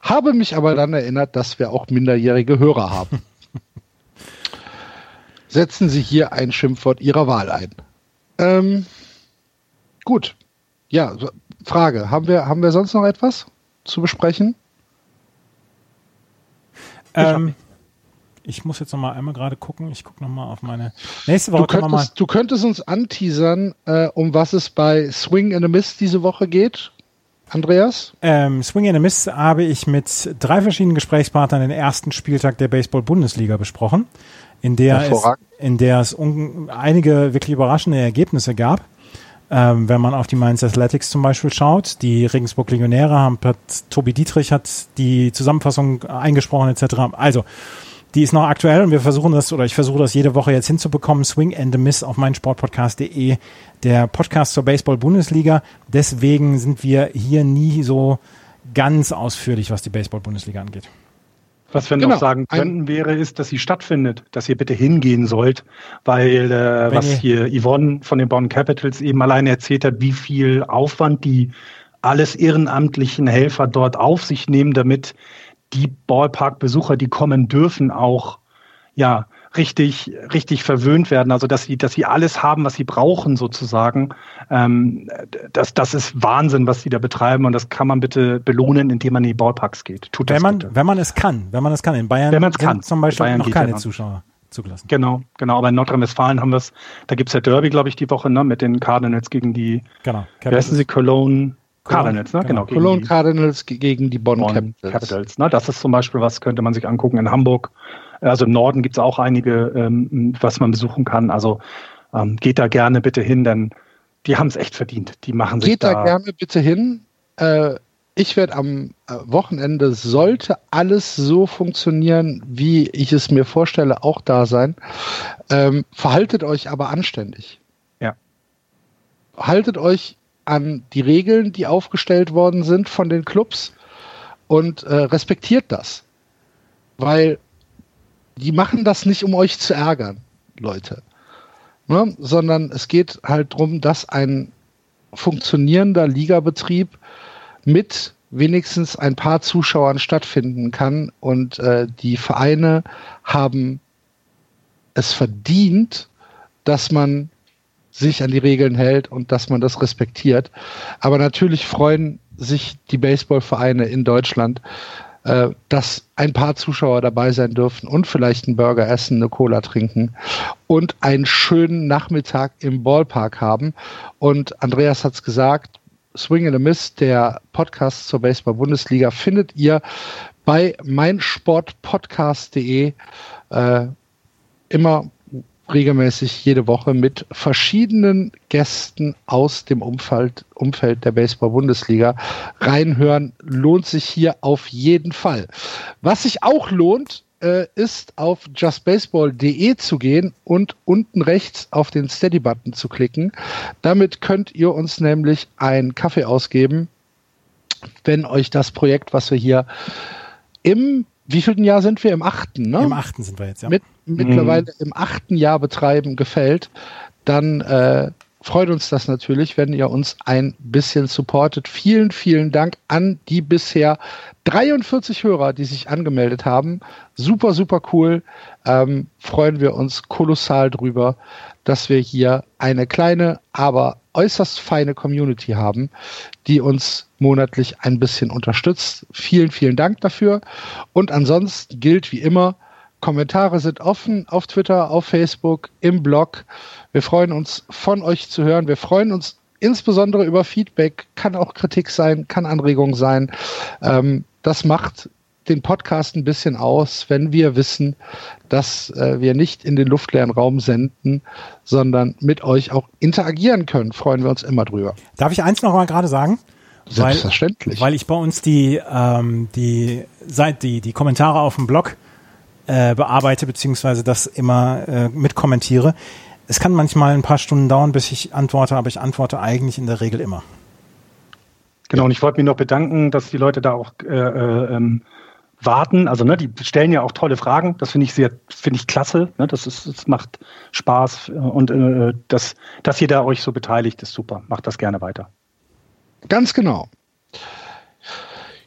habe mich aber dann erinnert, dass wir auch minderjährige Hörer haben. Setzen Sie hier ein Schimpfwort Ihrer Wahl ein. Ähm, gut. Ja, Frage. Haben wir, haben wir sonst noch etwas zu besprechen? Ähm, ich muss jetzt noch mal einmal gerade gucken. Ich gucke noch mal auf meine nächste Woche. Du könntest, du könntest uns anteasern, äh, um was es bei Swing in a Miss diese Woche geht. Andreas? Ähm, Swing in a Miss habe ich mit drei verschiedenen Gesprächspartnern den ersten Spieltag der Baseball-Bundesliga besprochen in der es, in der es einige wirklich überraschende Ergebnisse gab. Ähm, wenn man auf die Mainz Athletics zum Beispiel schaut, die Regensburg Legionäre haben, hat, Tobi Dietrich hat die Zusammenfassung eingesprochen etc. Also, die ist noch aktuell und wir versuchen das, oder ich versuche das jede Woche jetzt hinzubekommen. Swing and the Miss auf meinsportpodcast.de, der Podcast zur Baseball-Bundesliga. Deswegen sind wir hier nie so ganz ausführlich, was die Baseball-Bundesliga angeht. Was wir genau. noch sagen könnten, wäre, ist, dass sie stattfindet, dass ihr bitte hingehen sollt, weil äh, was hier Yvonne von den Bonn Capitals eben alleine erzählt hat, wie viel Aufwand die alles ehrenamtlichen Helfer dort auf sich nehmen, damit die Ballpark-Besucher, die kommen dürfen, auch ja richtig, richtig verwöhnt werden. Also dass sie, dass sie alles haben, was sie brauchen, sozusagen. Ähm, das, das ist Wahnsinn, was sie da betreiben und das kann man bitte belohnen, indem man in die Ballparks geht. Tut wenn das man, bitte. wenn man es kann, wenn man es kann. In Bayern wenn kann. zum Beispiel Bayern noch keine Zuschauer zugelassen. Genau, genau. Aber in Nordrhein-Westfalen haben wir es, da gibt es ja Derby, glaube ich, die Woche, ne, mit den Cardinals gegen die, genau. wie heißen sie, Cologne, Cardinals, ne? Genau. genau Cologne Cardinals gegen die Bonn, Bonn Capitals. Capitals ne? Das ist zum Beispiel was, könnte man sich angucken in Hamburg. Also im Norden gibt es auch einige, ähm, was man besuchen kann. Also ähm, geht da gerne bitte hin, denn die haben es echt verdient. Die machen sich Geht da, da gerne bitte hin. Äh, ich werde am äh, Wochenende, sollte alles so funktionieren, wie ich es mir vorstelle, auch da sein. Ähm, verhaltet euch aber anständig. Ja. Haltet euch an die Regeln, die aufgestellt worden sind von den Clubs und äh, respektiert das. Weil die machen das nicht, um euch zu ärgern, Leute. Ne? Sondern es geht halt darum, dass ein funktionierender Ligabetrieb mit wenigstens ein paar Zuschauern stattfinden kann. Und äh, die Vereine haben es verdient, dass man sich an die Regeln hält und dass man das respektiert. Aber natürlich freuen sich die Baseballvereine in Deutschland, äh, dass ein paar Zuschauer dabei sein dürfen und vielleicht einen Burger essen, eine Cola trinken und einen schönen Nachmittag im Ballpark haben. Und Andreas hat es gesagt, Swing and a Miss, der Podcast zur Baseball-Bundesliga, findet ihr bei meinsportpodcast.de äh, immer regelmäßig jede Woche mit verschiedenen Gästen aus dem Umfeld, Umfeld der Baseball-Bundesliga. Reinhören lohnt sich hier auf jeden Fall. Was sich auch lohnt, äh, ist auf justbaseball.de zu gehen und unten rechts auf den Steady-Button zu klicken. Damit könnt ihr uns nämlich einen Kaffee ausgeben, wenn euch das Projekt, was wir hier im wievielten Jahr sind wir? Im achten, ne? Im achten sind wir jetzt, ja. Mit, mittlerweile mhm. im achten Jahr betreiben gefällt, dann äh, freut uns das natürlich, wenn ihr uns ein bisschen supportet. Vielen, vielen Dank an die bisher 43 Hörer, die sich angemeldet haben. Super, super cool. Ähm, freuen wir uns kolossal drüber, dass wir hier eine kleine, aber äußerst feine Community haben, die uns monatlich ein bisschen unterstützt. Vielen, vielen Dank dafür. Und ansonsten gilt wie immer, Kommentare sind offen auf Twitter, auf Facebook, im Blog. Wir freuen uns von euch zu hören. Wir freuen uns insbesondere über Feedback. Kann auch Kritik sein, kann Anregung sein. Ähm, das macht den Podcast ein bisschen aus, wenn wir wissen, dass äh, wir nicht in den luftleeren Raum senden, sondern mit euch auch interagieren können. Freuen wir uns immer drüber. Darf ich eins noch mal gerade sagen? Selbstverständlich. Weil, weil ich bei uns die, ähm, die, seit die, die Kommentare auf dem Blog äh, bearbeite, beziehungsweise das immer äh, mitkommentiere. Es kann manchmal ein paar Stunden dauern, bis ich antworte, aber ich antworte eigentlich in der Regel immer. Genau, und ich wollte mich noch bedanken, dass die Leute da auch äh, äh, ähm, warten. Also ne, die stellen ja auch tolle Fragen. Das finde ich sehr, finde ich klasse. Ne? Das ist, das macht Spaß und äh, dass, dass ihr da euch so beteiligt, ist super. Macht das gerne weiter. Ganz genau.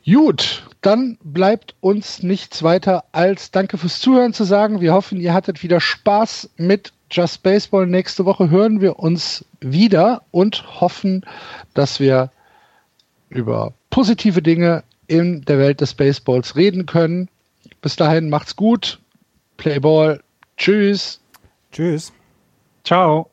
Gut, dann bleibt uns nichts weiter als Danke fürs Zuhören zu sagen. Wir hoffen, ihr hattet wieder Spaß mit Just Baseball. Nächste Woche hören wir uns wieder und hoffen, dass wir über positive Dinge in der Welt des Baseballs reden können. Bis dahin macht's gut. Playball. Tschüss. Tschüss. Ciao.